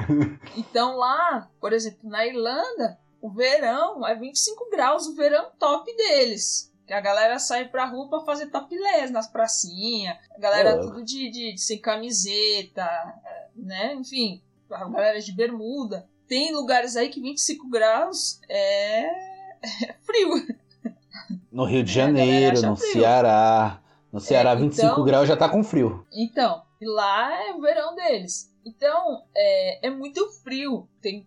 então lá, por exemplo, na Irlanda, o verão é 25 graus, o verão top deles. Que a galera sai pra rua pra fazer topless nas pracinhas. A galera Ô. tudo de, de, de sem camiseta, né? Enfim, a galera de bermuda. Tem lugares aí que 25 graus é, é frio. No Rio de É, Janeiro, no frio. Ceará. No Ceará, então- 25 graus já tá com frio. Então, e lá é o verão deles. Então, é, é muito frio. Tem,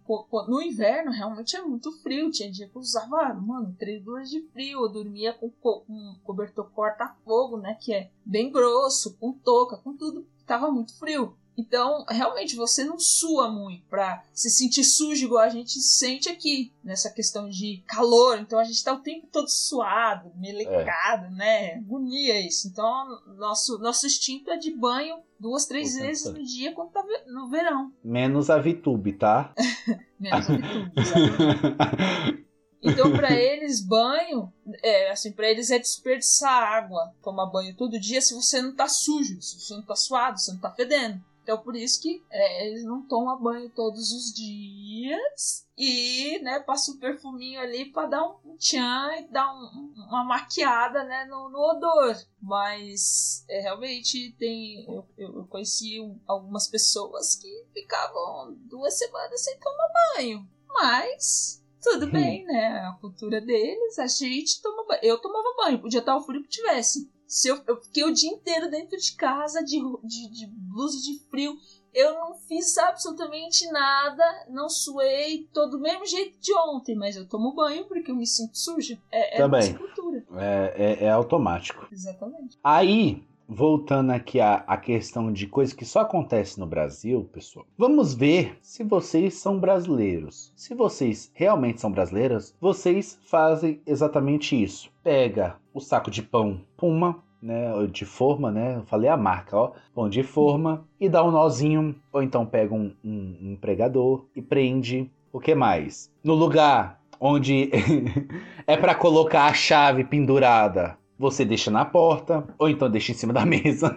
no inverno, realmente é muito frio. Tinha dia que eu usava, mano, três blusas de frio. Eu dormia com, co- cobertor corta-fogo, né? Que é bem grosso, com touca, com tudo. Tava muito frio. Então, realmente, você não sua muito pra se sentir sujo igual a gente sente aqui, nessa questão de calor. Então, a gente tá o tempo todo suado, melecado, né? Agonia isso. Então, nosso, nosso instinto é de banho duas, três vezes no dia quando tá no verão. Menos a VTube, tá? Menos habitude, exatamente. Então, pra eles, banho, é, assim, para eles é desperdiçar água. Tomar banho todo dia se você não tá sujo, se você não tá suado, se você não tá fedendo. Então, por isso que é, eles não tomam banho todos os dias e, né, passa um perfuminho ali pra dar um tchan e dar um- uma maquiada, né, no, no odor. Mas, é, realmente, tem... Eu, eu conheci um- algumas pessoas que ficavam duas semanas sem tomar banho. Mas tudo Hum. bem, né? A cultura deles, a gente toma banho. Eu tomava banho, podia estar o frio que tivesse. Se eu, eu fiquei o dia inteiro dentro de casa de, de, de blusa de frio. Eu não fiz absolutamente nada, não suei, tô do mesmo jeito de ontem, mas eu tomo banho porque eu me sinto suja. É, é Também. cultura. É, é- é automático. Exatamente. Aí, voltando aqui à, à questão de coisa que só acontece no Brasil, pessoal. Vamos ver se vocês são brasileiros. Se vocês realmente são brasileiras, vocês fazem exatamente isso. Pega o saco de pão Puma, né, de forma, né? Eu falei a marca, ó, pão de forma e dá um nozinho, ou então pega um, um, um pregador e prende. O que mais? No lugar onde é para colocar a chave pendurada, você deixa na porta ou então deixa em cima da mesa.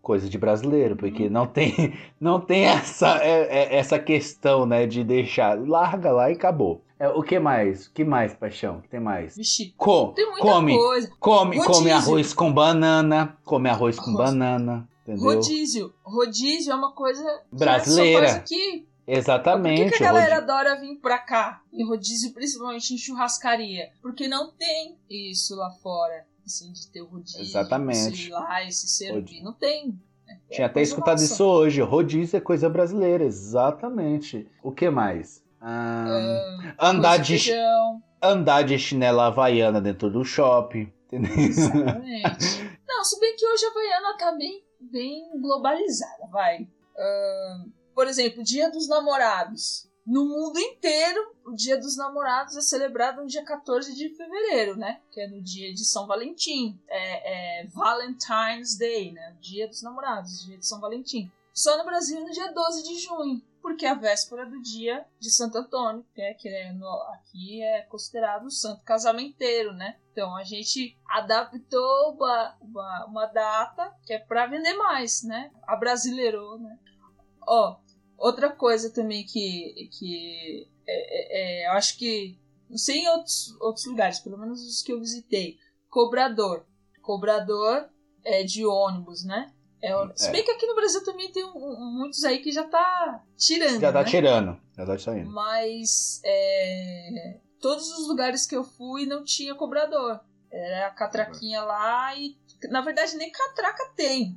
Coisa de brasileiro, porque não tem, não tem essa, é- é- essa questão, né, de deixar. Larga lá e acabou. É, o que mais? O que mais, paixão? O que tem mais? Vixe, Com, tem muita come, coisa. come, come arroz com banana, come arroz com Arroz. banana, entendeu? Rodízio. Rodízio é uma coisa que Brasileira. faz aqui. Por que, Exatamente. que a galera rodízio. adora vir pra cá? Em rodízio, principalmente em churrascaria. Porque não tem isso lá fora. Assim, de ter o rodízio. Exatamente. Ir lá e se servir. Rodízio. Não tem. É Tinha até escutado nossa. isso hoje. Rodízio é coisa brasileira, exatamente. O que mais? Ah, andar, Arroz e de, feijão. andar de chinela havaiana dentro do shopping. Entendeu? Exatamente. Não, se bem que hoje a Havaiana tá bem, bem globalizada, vai. Ahn, por exemplo, Dia dos Namorados. No mundo inteiro, o Dia dos Namorados é celebrado no dia 14 de fevereiro, né? Que é no dia de São Valentim. É, é Valentine's Day, né? O Dia dos Namorados, dia de São Valentim. Só no Brasil no dia 12 de junho, porque é a véspera do dia de Santo Antônio, que, é, que é no- aqui é considerado o santo casamenteiro, né? Então a gente adaptou uma, uma, uma data que é para vender mais, né? Abrasileirou, né? Ó, outra coisa também que, que é, é, é, eu acho que, não sei em outros, outros lugares, pelo menos os que eu visitei, cobrador. Cobrador é de ônibus, né? É, o- Se É. bem que aqui no Brasil também tem um- um- muitos aí que já tá tirando, Já tá né? tirando. Já tá saindo. Mas é, todos os lugares que eu fui não tinha cobrador. Era a catraquinha lá e. Na verdade, nem catraca tem.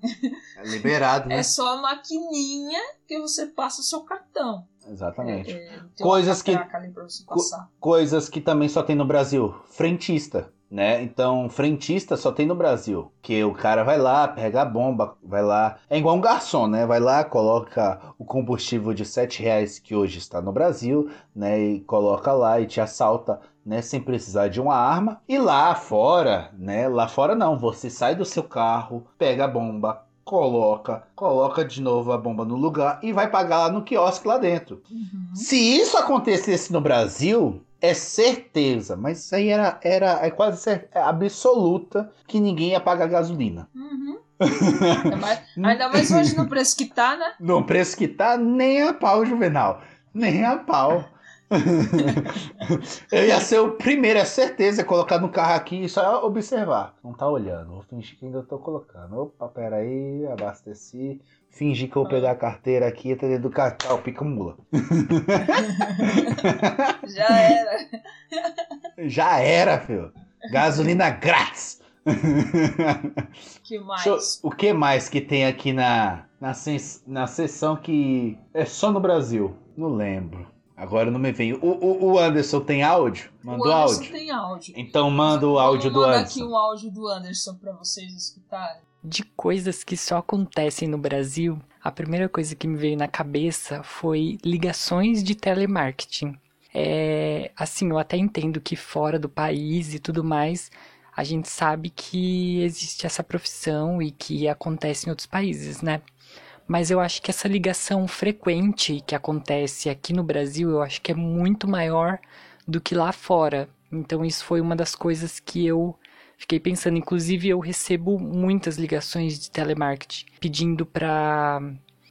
É liberado, né? É só a maquininha que você passa o seu cartão. Exatamente. É, Coisas que- catraca ali pra você passar. Coisas que também só tem no Brasil. Frentista, né? Então, frentista só tem no Brasil. Que o cara vai lá, pega a bomba, vai lá. É igual um garçom, né? Vai lá, coloca o combustível de 7 reais que hoje está no Brasil, né? E coloca lá e te assalta, né? Sem precisar de uma arma. E lá fora, né? Lá fora não. Você sai do seu carro, pega a bomba, coloca, coloca de novo a bomba no lugar e vai pagar lá no quiosque lá dentro. Uhum. Se isso acontecesse no Brasil, é certeza, mas isso aí era, era é quase cer- é absoluta que ninguém ia pagar gasolina. Uhum. É mais- ainda mais hoje no preço que tá, né? No preço que tá, nem a pau, Juvenal. Nem a pau. Eu ia ser o primeiro, é certeza, colocar no carro aqui e só observar. Não tá olhando, vou fingir que ainda tô colocando. Opa, peraí, abasteci. Fingir que eu vou pegar a carteira aqui, tá dentro do cartão, pica mula. Já era. Já era, filho. Gasolina grátis. Que mais? O que mais que tem aqui na, na, na sessão que é só no Brasil? Não lembro. Agora não me vem. O, o, o Anderson tem áudio? Mandou o Anderson áudio? tem áudio. Então manda o áudio do Vou mandar Anderson. aqui um áudio do Anderson pra vocês escutarem. De coisas que só acontecem no Brasil, a primeira coisa que me veio na cabeça foi ligações de telemarketing. É, assim, eu até entendo que fora do país e tudo mais, a gente sabe que existe essa profissão e que acontece em outros países, né? Mas eu acho que essa ligação frequente que acontece aqui no Brasil, eu acho que é muito maior do que lá fora. Então isso foi uma das coisas que eu fiquei pensando. Inclusive eu recebo muitas ligações de telemarketing pedindo para,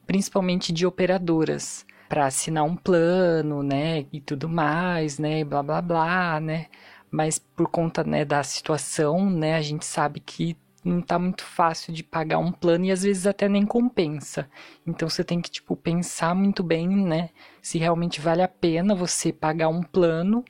principalmente de operadoras, para assinar um plano, né, e tudo mais, né, blá blá blá, né. Mas por conta, né, da situação, né, a gente sabe que não tá muito fácil de pagar um plano e às vezes até nem compensa. Então você tem que, tipo, pensar muito bem, né, se realmente vale a pena você pagar um plano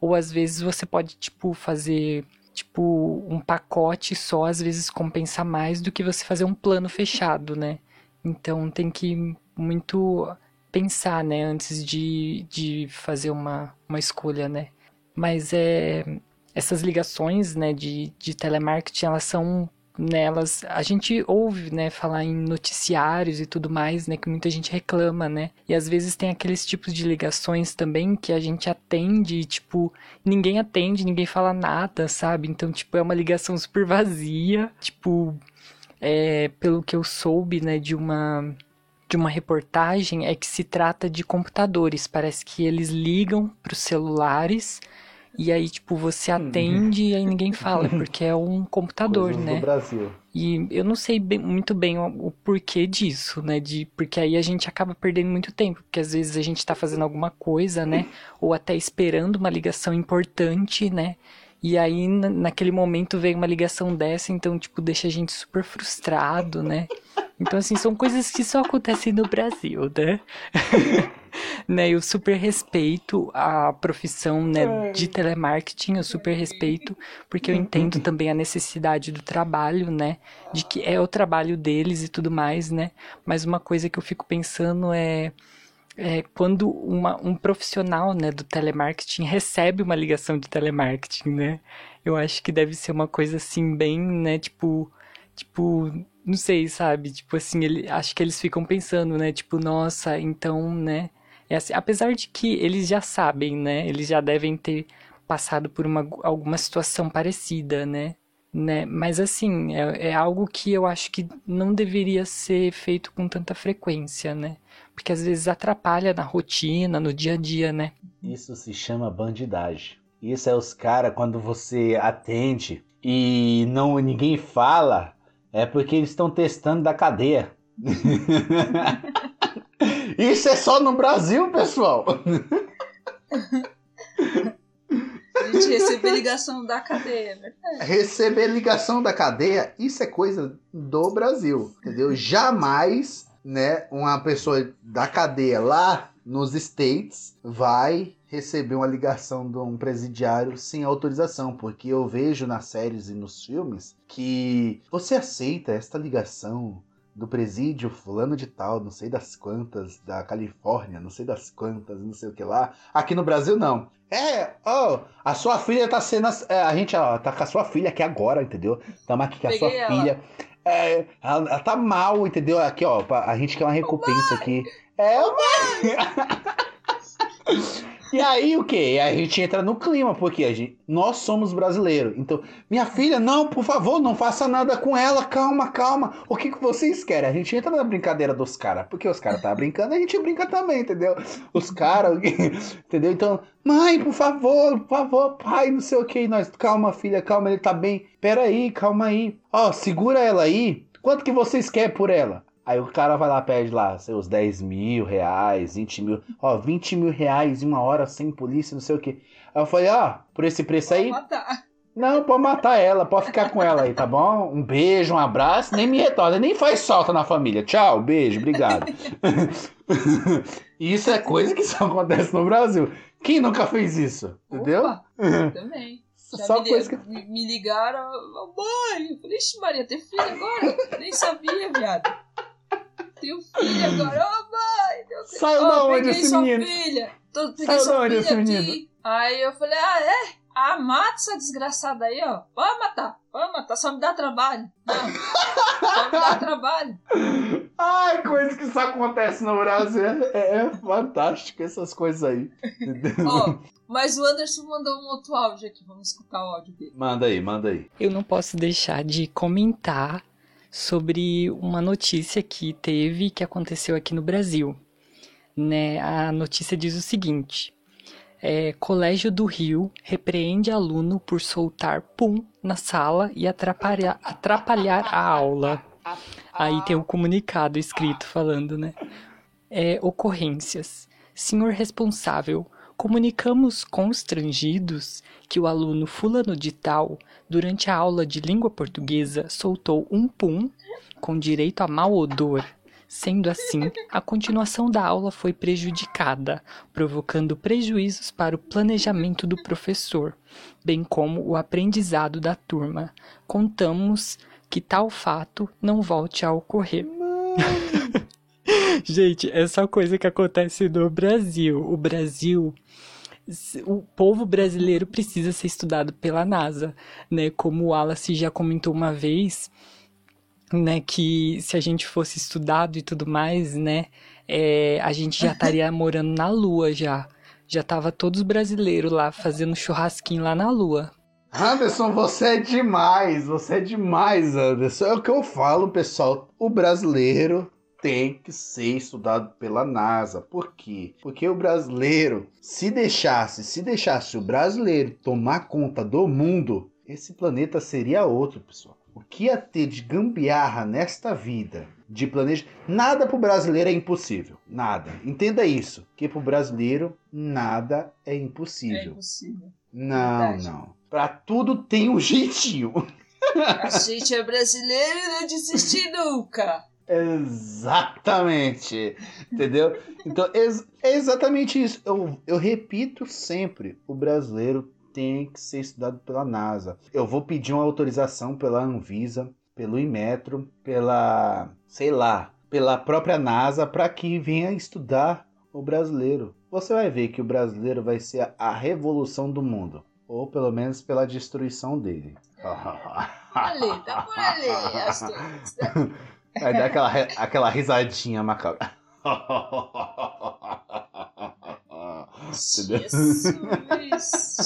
ou às vezes você pode, tipo, fazer tipo um pacote só, às vezes compensa mais do que você fazer um plano fechado, né? Então tem que muito pensar, né, antes de, de fazer uma, uma escolha, né? Mas é essas ligações, né, de, de telemarketing, elas são nelas a gente ouve né falar em noticiários e tudo mais né que muita gente reclama né? E às vezes tem aqueles tipos de ligações também que a gente atende e, tipo ninguém atende ninguém fala nada sabe? Então tipo é uma ligação super vazia. Tipo é, pelo que eu soube né de uma de uma reportagem é que se trata de computadores. Parece que eles ligam para os celulares e aí, tipo, você atende e aí ninguém fala, porque é um computador, Coisas né? do Brasil. E eu não sei bem- muito bem o, o porquê disso, né? De, porque aí a gente acaba perdendo muito tempo, porque às vezes a gente tá fazendo alguma coisa, né? Ou até esperando uma ligação importante, né? E aí, na- naquele momento, vem uma ligação dessa, então, tipo, deixa a gente super frustrado, né? Então, assim, são coisas que só acontecem no Brasil, né? né? Eu super respeito a profissão, né, de telemarketing, eu super respeito, porque eu entendo também a necessidade do trabalho, né? De que é o trabalho deles e tudo mais, né? Mas uma coisa que eu fico pensando é é, quando uma, um profissional né, do telemarketing recebe uma ligação de telemarketing, né? Eu acho que deve ser uma coisa assim, bem, né, tipo, tipo, não sei, sabe? Tipo assim, ele, acho que eles ficam pensando, né? Tipo, nossa, então, né? É assim, apesar de que eles já sabem, né? Eles já devem ter passado por uma, alguma situação parecida, né? né? Mas assim, é, é algo que eu acho que não deveria ser feito com tanta frequência, né? Porque às vezes atrapalha na rotina, no dia a dia, né? Isso se chama bandidagem. Isso é os caras quando você atende e não ninguém fala, é porque eles estão testando da cadeia. Isso é só no Brasil, pessoal. A gente recebe ligação da cadeia, né? Receber ligação da cadeia, isso é coisa do Brasil, entendeu? Jamais, né, uma pessoa da cadeia lá nos States vai receber uma ligação de um presidiário sem autorização, porque eu vejo nas séries e nos filmes que você aceita esta ligação do presídio fulano de tal, não sei das quantas, da Califórnia, não sei das quantas, não sei o que lá. Aqui no Brasil não. É, ó, a sua filha tá sendo. é, a gente ó, tá com a sua filha aqui agora, entendeu? Tamo aqui com a Peguei sua ela. filha. É, ela, ela tá mal, entendeu? Aqui, ó, a gente quer uma recompensa aqui. É, mãe! E aí o que? A gente entra no clima, porque a gente, nós somos brasileiros. Então, minha filha, não, por favor, não faça nada com ela. Calma, calma. O que, que vocês querem? A gente entra na brincadeira dos caras. Porque os caras tá brincando, a gente brinca também, entendeu? Os caras, entendeu? Então, mãe, por favor, por favor, pai, não sei o que. Nós, calma, filha, calma, ele tá bem. Pera aí, calma aí. Ó, segura ela aí. Quanto que vocês querem por ela? Aí o cara vai lá, pede lá seus 10 mil reais, 20 mil. Ó, 20 mil reais em uma hora sem polícia, não sei o que. Aí eu falei, ó, por esse preço aí. Matar. Não, pode matar ela, pode ficar com ela aí, tá bom? Um beijo, um abraço, nem me retorna, nem faz falta na família. Tchau, beijo, obrigado. isso é coisa que só acontece no Brasil. Quem nunca fez isso? Entendeu? Opa, também. Já Só me, coisa que. me, me ligaram, mãe. Eu falei, ixi, Maria, tem filho agora? Nem sabia, viado. Tenho filho agora. Ô, mãe. Deus Saiu Ó, da onde esse sua menino? filha. Tô, peguei Saiu da onde filha esse aqui. menino? Aí eu falei, ah, é? Ah, mata essa desgraçada aí, ó. Pode matar, pode matar, só me dá trabalho. Não, só me dá trabalho. Ai, coisa que só acontece no Brasil. É, é fantástico essas coisas aí. Entendeu? Ó, mas o Anderson mandou um outro áudio aqui, vamos escutar o áudio dele. Manda aí, manda aí. Eu não posso deixar de comentar sobre uma notícia que teve que aconteceu aqui no Brasil. Né? A notícia diz o seguinte: é, Colégio do Rio repreende aluno por soltar pum na sala e atrapalhar, atrapalhar a aula. Aí tem o comunicado escrito falando, né? É, ocorrências. Senhor responsável, comunicamos constrangidos que o aluno fulano de tal, durante a aula de língua portuguesa, soltou um pum com direito a mau odor. Sendo assim, a continuação da aula foi prejudicada, provocando prejuízos para o planejamento do professor, bem como o aprendizado da turma. Contamos que tal fato não volte a ocorrer. Gente, é só coisa que acontece no Brasil. O Brasil, o povo brasileiro precisa ser estudado pela NASA, né? Como o Wallace já comentou uma vez, né? Que se a gente fosse estudado e tudo mais, né? É, a gente já estaria morando na Lua já. Já tava todos brasileiros lá fazendo churrasquinho lá na Lua. Anderson, você é demais, você é demais, Anderson. É o que eu falo, pessoal. O brasileiro tem que ser estudado pela NASA. Por quê? Porque o brasileiro, se deixasse, se deixasse o brasileiro tomar conta do mundo, esse planeta seria outro, pessoal. O que ia ter de gambiarra nesta vida, de planejar, nada pro brasileiro é impossível. Nada. Entenda isso, que pro brasileiro nada é É impossível. impossível. Não, Verdade. não. Pra tudo tem um jeitinho. A gente é brasileiro e não desiste nunca. Exatamente. Entendeu? Então, é exatamente isso. Eu, eu repito sempre: o brasileiro tem que ser estudado pela NASA. Eu vou pedir uma autorização pela Anvisa, pelo Inmetro, pela, sei lá, pela própria NASA para que venha estudar o brasileiro. Você vai ver que o brasileiro vai ser a- revolução do mundo. Ou pelo menos pela destruição dele. Ali, tá por ali. As Vai dar aquela, aquela risadinha macabra. Jesus,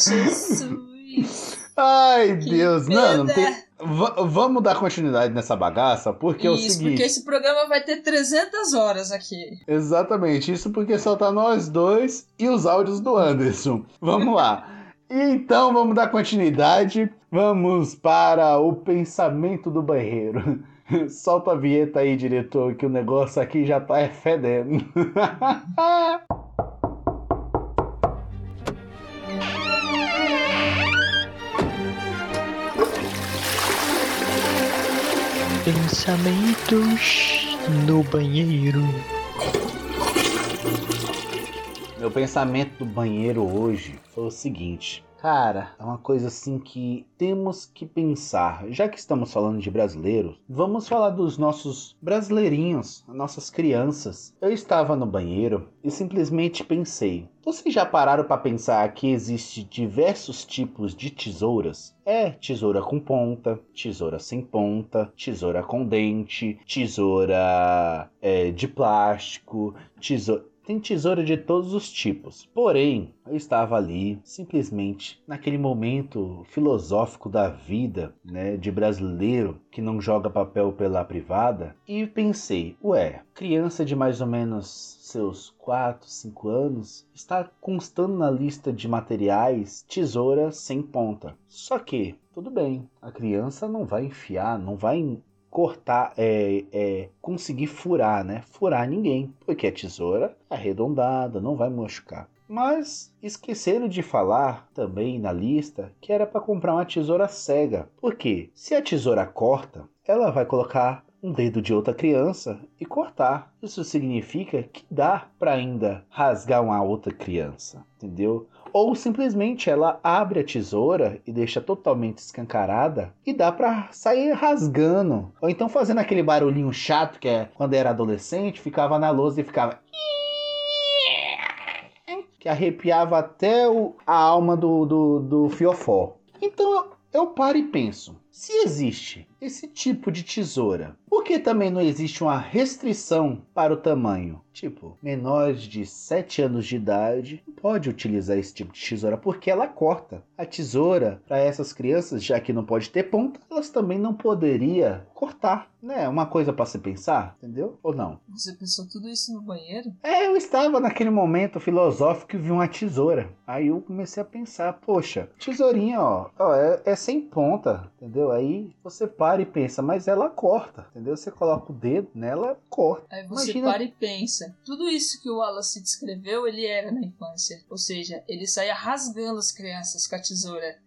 Jesus. Ai, Que Deus. Não, não tem... Va- vamos dar continuidade nessa bagaça, porque é o Isso, seguinte... porque esse programa vai ter 300 horas aqui. Exatamente, isso porque só tá nós dois e os áudios do Anderson. Vamos lá. Então vamos dar continuidade. Vamos para o pensamento do banheiro. Solta a vinheta aí, diretor, que o negócio aqui já tá fedendo. Pensamentos no banheiro. Meu pensamento do banheiro hoje foi o seguinte. Cara, é uma coisa assim que temos que pensar. Já que estamos falando de brasileiros, vamos falar dos nossos brasileirinhos, nossas crianças. Eu estava no banheiro e simplesmente pensei: vocês já pararam para pensar que existe diversos tipos de tesouras? É tesoura com ponta, tesoura sem ponta, tesoura com dente, tesoura é, de plástico, tesoura tem tesoura de todos os tipos. Porém, eu estava ali, simplesmente, naquele momento filosófico da vida, né, de brasileiro que não joga papel pela privada, e pensei, ué, criança de mais ou menos seus 4, 5 anos, está constando na lista de materiais tesoura sem ponta. Só que, tudo bem, a criança não vai enfiar, não vai cortar, é, é, conseguir furar, né? Furar ninguém, porque a tesoura é arredondada, não vai machucar. Mas esqueceram de falar também na lista que era para comprar uma tesoura cega. Porque se a tesoura corta, ela vai colocar um dedo de outra criança e cortar. Isso significa que dá para ainda rasgar uma outra criança, entendeu? Ou simplesmente ela abre a tesoura e deixa totalmente escancarada e dá para sair rasgando. Ou então fazendo aquele barulhinho chato que é quando era adolescente, ficava na lousa e ficava que arrepiava até o, a alma do, do, do fiofó. Então eu, paro e penso, se existe esse tipo de tesoura, por que também não existe uma restrição para o tamanho? Tipo, menores de 7 anos de idade pode utilizar esse tipo de tesoura porque ela corta. A tesoura para essas crianças, já que não pode ter ponta, elas também não poderia cortar, né? Uma coisa para se pensar, entendeu? Ou não? Você pensou tudo isso no banheiro? É, eu estava naquele momento filosófico e vi uma tesoura. Aí eu comecei a pensar, poxa, tesourinha, ó, ó é, é sem ponta, entendeu? Aí você para e pensa, mas ela corta, entendeu? Você coloca o dedo nela, corta. Aí você Imagina- para e pensa. Tudo isso que o Wallace descreveu, ele era na infância. Ou seja, ele saía rasgando as crianças com a tesoura.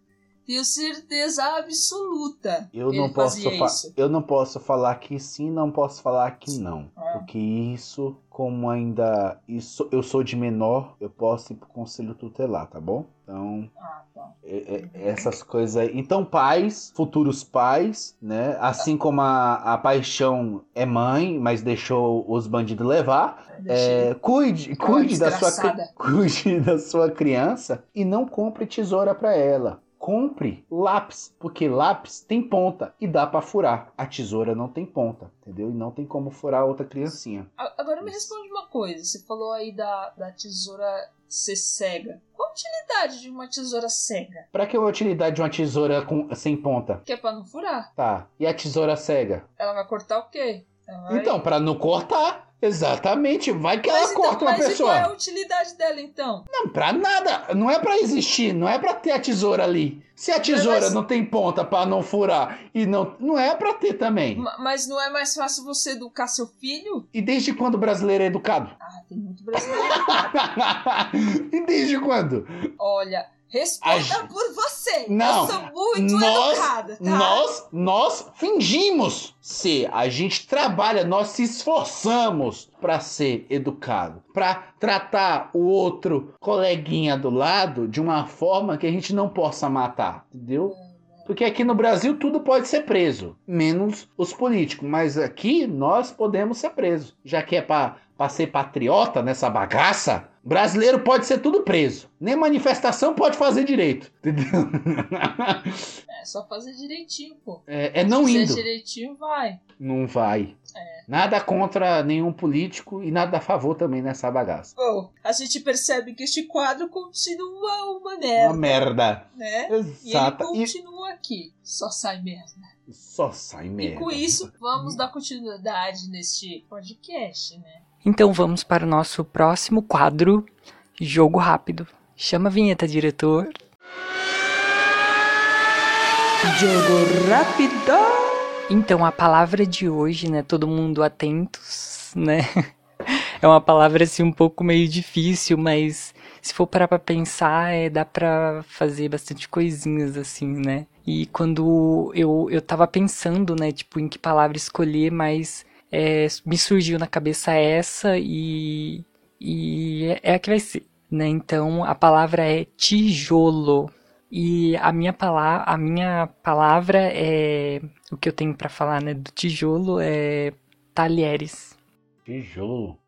Tenho certeza absoluta. Eu não ele posso eu não posso falar que sim, não posso falar que não, Ah. porque isso, como ainda isso, eu sou de menor, eu posso ir pro conselho tutelar, tá bom? Então Ah, tá. é- é- essas coisas aí. Então pais, futuros pais, né? Assim como a, a paixão é mãe, mas deixou os bandidos levar, é, cuide, cuide da sua cuide da sua criança e não compre tesoura para ela. Compre lápis, porque lápis tem ponta e dá para furar. A tesoura não tem ponta, entendeu? E não tem como furar outra criancinha. Agora me responde uma coisa. Você falou aí da, da tesoura ser cega. Qual a utilidade de uma tesoura cega? Para que a utilidade de uma tesoura com, sem ponta? Que é pra não furar. Tá. E a tesoura cega? Ela vai cortar o quê? Vai- Então, para não cortar. Exatamente. Vai que mas, ela corta então, uma mas e pessoa. qual é a utilidade dela então? Não, pra nada. Não é pra existir, não é pra ter a tesoura ali. Se a tesoura mas- não tem ponta pra não furar e não, não é pra ter também. Ma- Mas não é mais fácil você educar seu filho? E desde quando o brasileiro é educado? Ah, tem muito brasileiro. e desde quando? Olha, responda A por você. Não, Eu sou muito nós- educada, tá? Nós, nós fingimos ser. A gente trabalha, nós se esforçamos pra ser educado, Pra tratar o outro coleguinha do lado de uma forma que a gente não possa matar, entendeu? Porque aqui no Brasil tudo pode ser preso, menos os políticos. Mas aqui nós podemos ser presos. Já que é pra ser patriota nessa bagaça, brasileiro pode ser tudo preso. Nem manifestação pode fazer direito. Entendeu? É só fazer direitinho, pô. É, é não Se indo. fizer direitinho, vai. Não vai. É. Nada contra nenhum político e nada a favor também nessa bagaça. Bom, a gente percebe que este quadro continua uma merda, Uma merda. né? E ele Exata. E continua aqui. Só sai merda. só sai merda. E com isso, vamos dar continuidade neste podcast, né? Então vamos para o nosso próximo quadro, Jogo Rápido. Chama a vinheta, diretor. Jogo rápido! Então, a palavra de hoje, né? Todo mundo atentos, né? É uma palavra assim um pouco meio difícil, mas se for parar pra pensar, é, dá pra fazer bastante coisinhas assim, né? E quando eu, eu tava pensando, né, tipo, em que palavra escolher, mas é, me surgiu na cabeça essa e, e é, é a que vai ser, né? Então, a palavra é tijolo. E a minha, pala a minha palavra é. O que eu tenho pra falar, né? Do tijolo é. Talheres. Tijolo.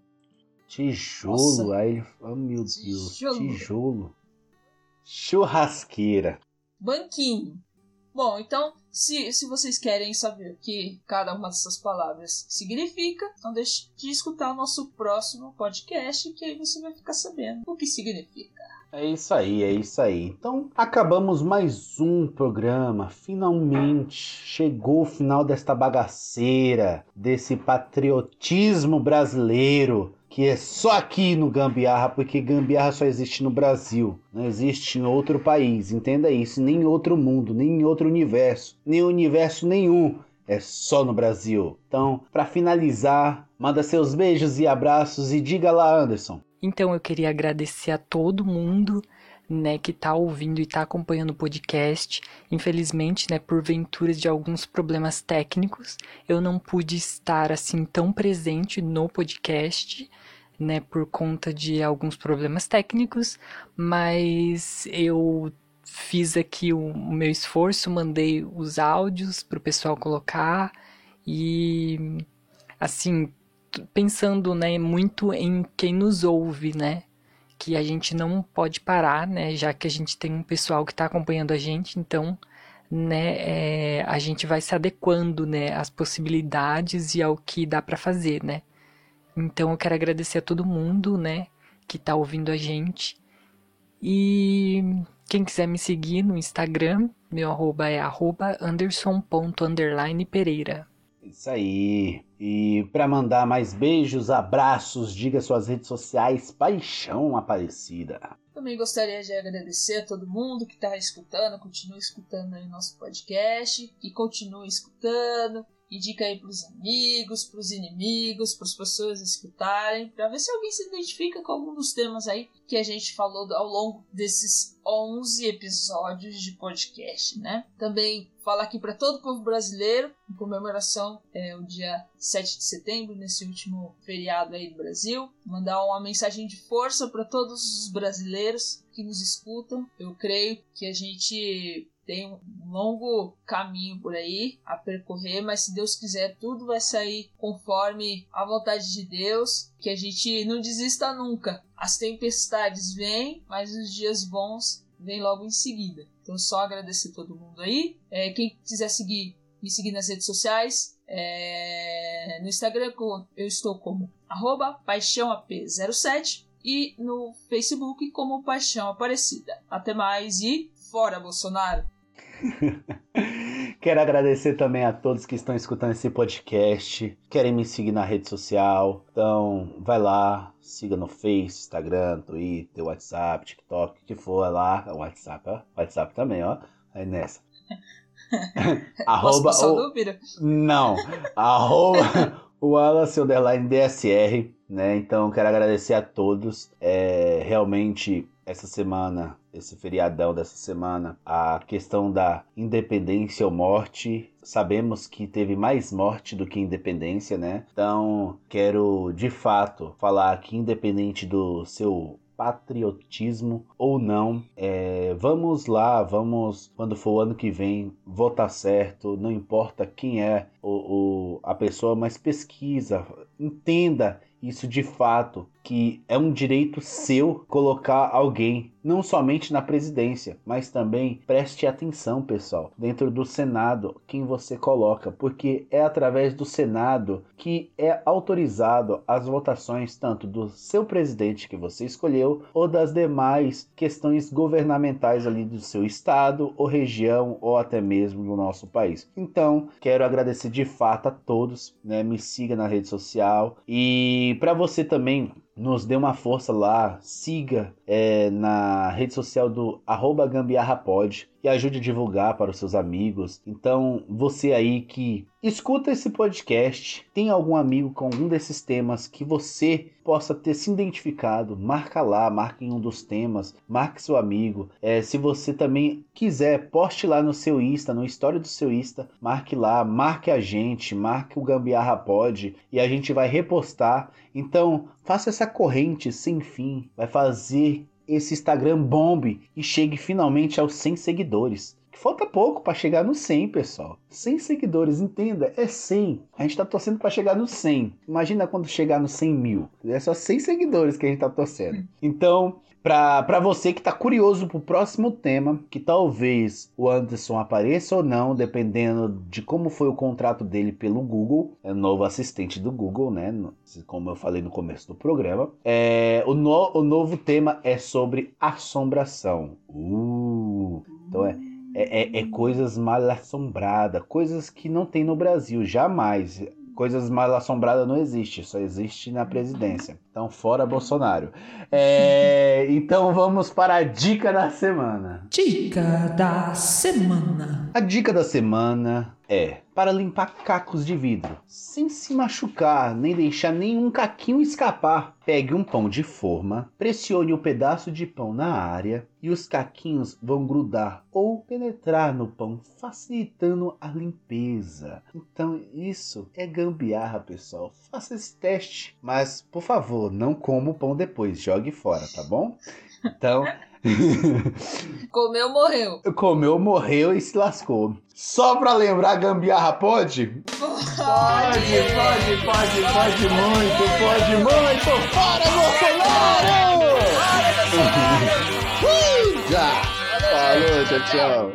Tijolo. Nossa. Aí ele. Oh meu Deus. Tijolo. Tijolo. Churrasqueira. Banquinho. Bom, então, se, se vocês querem saber o que cada uma dessas palavras significa, então deixe de escutar o nosso próximo podcast, que aí você vai ficar sabendo o que significa. É isso aí, é isso aí. Então, acabamos mais um programa. Finalmente chegou o final desta bagaceira, desse patriotismo brasileiro que é só aqui no Gambiarra, porque Gambiarra só existe no Brasil, não existe em outro país, entenda isso, nem em outro mundo, nem em outro universo, nem universo nenhum, é só no Brasil. Então, para finalizar, manda seus beijos e abraços e diga lá, Anderson. Então eu queria agradecer a todo mundo né, que está ouvindo e está acompanhando o podcast. Infelizmente, né, por venturas de alguns problemas técnicos, eu não pude estar assim tão presente no podcast, né, por conta de alguns problemas técnicos, mas eu fiz aqui o, o meu esforço, mandei os áudios para o pessoal colocar e assim pensando né muito em quem nos ouve né que a gente não pode parar né já que a gente tem um pessoal que está acompanhando a gente então né é, a gente vai se adequando né às possibilidades e ao que dá para fazer né então eu quero agradecer a todo mundo, né, que tá ouvindo a gente. E quem quiser me seguir no Instagram, meu arroba é arroba anderson.pereira. Isso aí. E para mandar mais beijos, abraços, diga suas redes sociais, Paixão Aparecida. Também gostaria de agradecer a todo mundo que está escutando, continue escutando aí nosso podcast, que continue escutando, Indica aí pros amigos, pros inimigos, pras pessoas escutarem, para ver se alguém se identifica com algum dos temas aí que a gente falou ao longo desses 11 episódios de podcast, né? Também falar aqui para todo o povo brasileiro, em comemoração é o dia 7 de setembro, nesse último feriado aí do Brasil, mandar uma mensagem de força para todos os brasileiros que nos escutam. Eu creio que a gente tem um longo caminho por aí a percorrer, mas se Deus quiser, tudo vai sair conforme a vontade de Deus. Que a gente não desista nunca. As tempestades vêm, mas os dias bons vêm logo em seguida. Então, só agradecer todo mundo aí. É, quem quiser seguir, me seguir nas redes sociais. É, no Instagram eu estou como paixãoap07 e no Facebook como Paixão Aparecida. Até mais e fora Bolsonaro! Quero agradecer também a todos que estão escutando esse podcast, querem me seguir na rede social. Então, vai lá, siga no Face, Instagram, Twitter, WhatsApp, TikTok, o que for é lá. WhatsApp, ó. WhatsApp também, ó. Aí nessa. arroba, Posso o... Não. arroba o Wallace Underline DSR, né? Então, quero agradecer a todos. É, realmente, essa semana esse feriadão dessa semana, a questão da independência ou morte. Sabemos que teve mais morte do que independência, né? Então, quero de fato falar que, independente do seu patriotismo ou não. É, vamos lá, vamos, quando for o ano que vem, votar certo, não importa quem é o, o, a pessoa, mas pesquisa, entenda isso de fato, que é um direito seu colocar alguém não somente na presidência, mas também preste atenção, pessoal, dentro do Senado, quem você coloca, porque é através do Senado que é autorizado as votações tanto do seu presidente que você escolheu ou das demais questões governamentais ali do seu estado ou região ou até mesmo do nosso país. Então, quero agradecer de fato a todos, né? Me siga na rede social e para você também nos dê uma força lá, siga é, na rede social do arroba gambiarrapod e ajude a divulgar para os seus amigos. Então, você aí que escuta esse podcast, tem algum amigo com algum desses temas que você possa ter se identificado, marca lá, marque em um dos temas, marque seu amigo. É, se você também quiser, poste lá no seu Insta, no story do seu Insta, marque lá, marque a gente, marque o Gambiarra Pod e a gente vai repostar. Então, faça essa corrente sem fim, vai fazer esse Instagram bombe e chegue finalmente aos 100 seguidores. Falta pouco para chegar no 100, pessoal. 100 seguidores, entenda, é 100. A gente tá torcendo para chegar no 100. Imagina quando chegar no 100 mil. É só 100 seguidores que a gente tá torcendo. Então, Para você que está curioso pro próximo tema, que talvez o Anderson apareça ou não, dependendo de como foi o contrato dele pelo Google, é o novo assistente do Google, né? Como eu falei no começo do programa. É, o, no, o novo tema é sobre assombração. Uh, então é, é, é, é coisas mal assombradas, coisas que não tem no Brasil, jamais coisas mal assombradas não existe, só existe na presidência. Então, fora Bolsonaro. É, então, vamos para a dica da semana. Dica da semana. A dica da semana é para limpar cacos de vidro, sem se machucar, nem deixar nenhum caquinho escapar. Pegue um pão de forma, pressione o um pedaço de pão na área e os caquinhos vão grudar ou penetrar no pão, facilitando a limpeza. Então, isso é gambiarra, pessoal. Faça esse teste, mas por favor, não coma o pão depois, jogue fora, tá bom? Então. Comeu, morreu. Comeu, morreu e se lascou. Só pra lembrar, gambiarra pode? Pode, pode, pode, pode, pode muito, pode muito. Fora, Bolsonaro! Fora, Bolsonaro! Falou, tchau, tchau.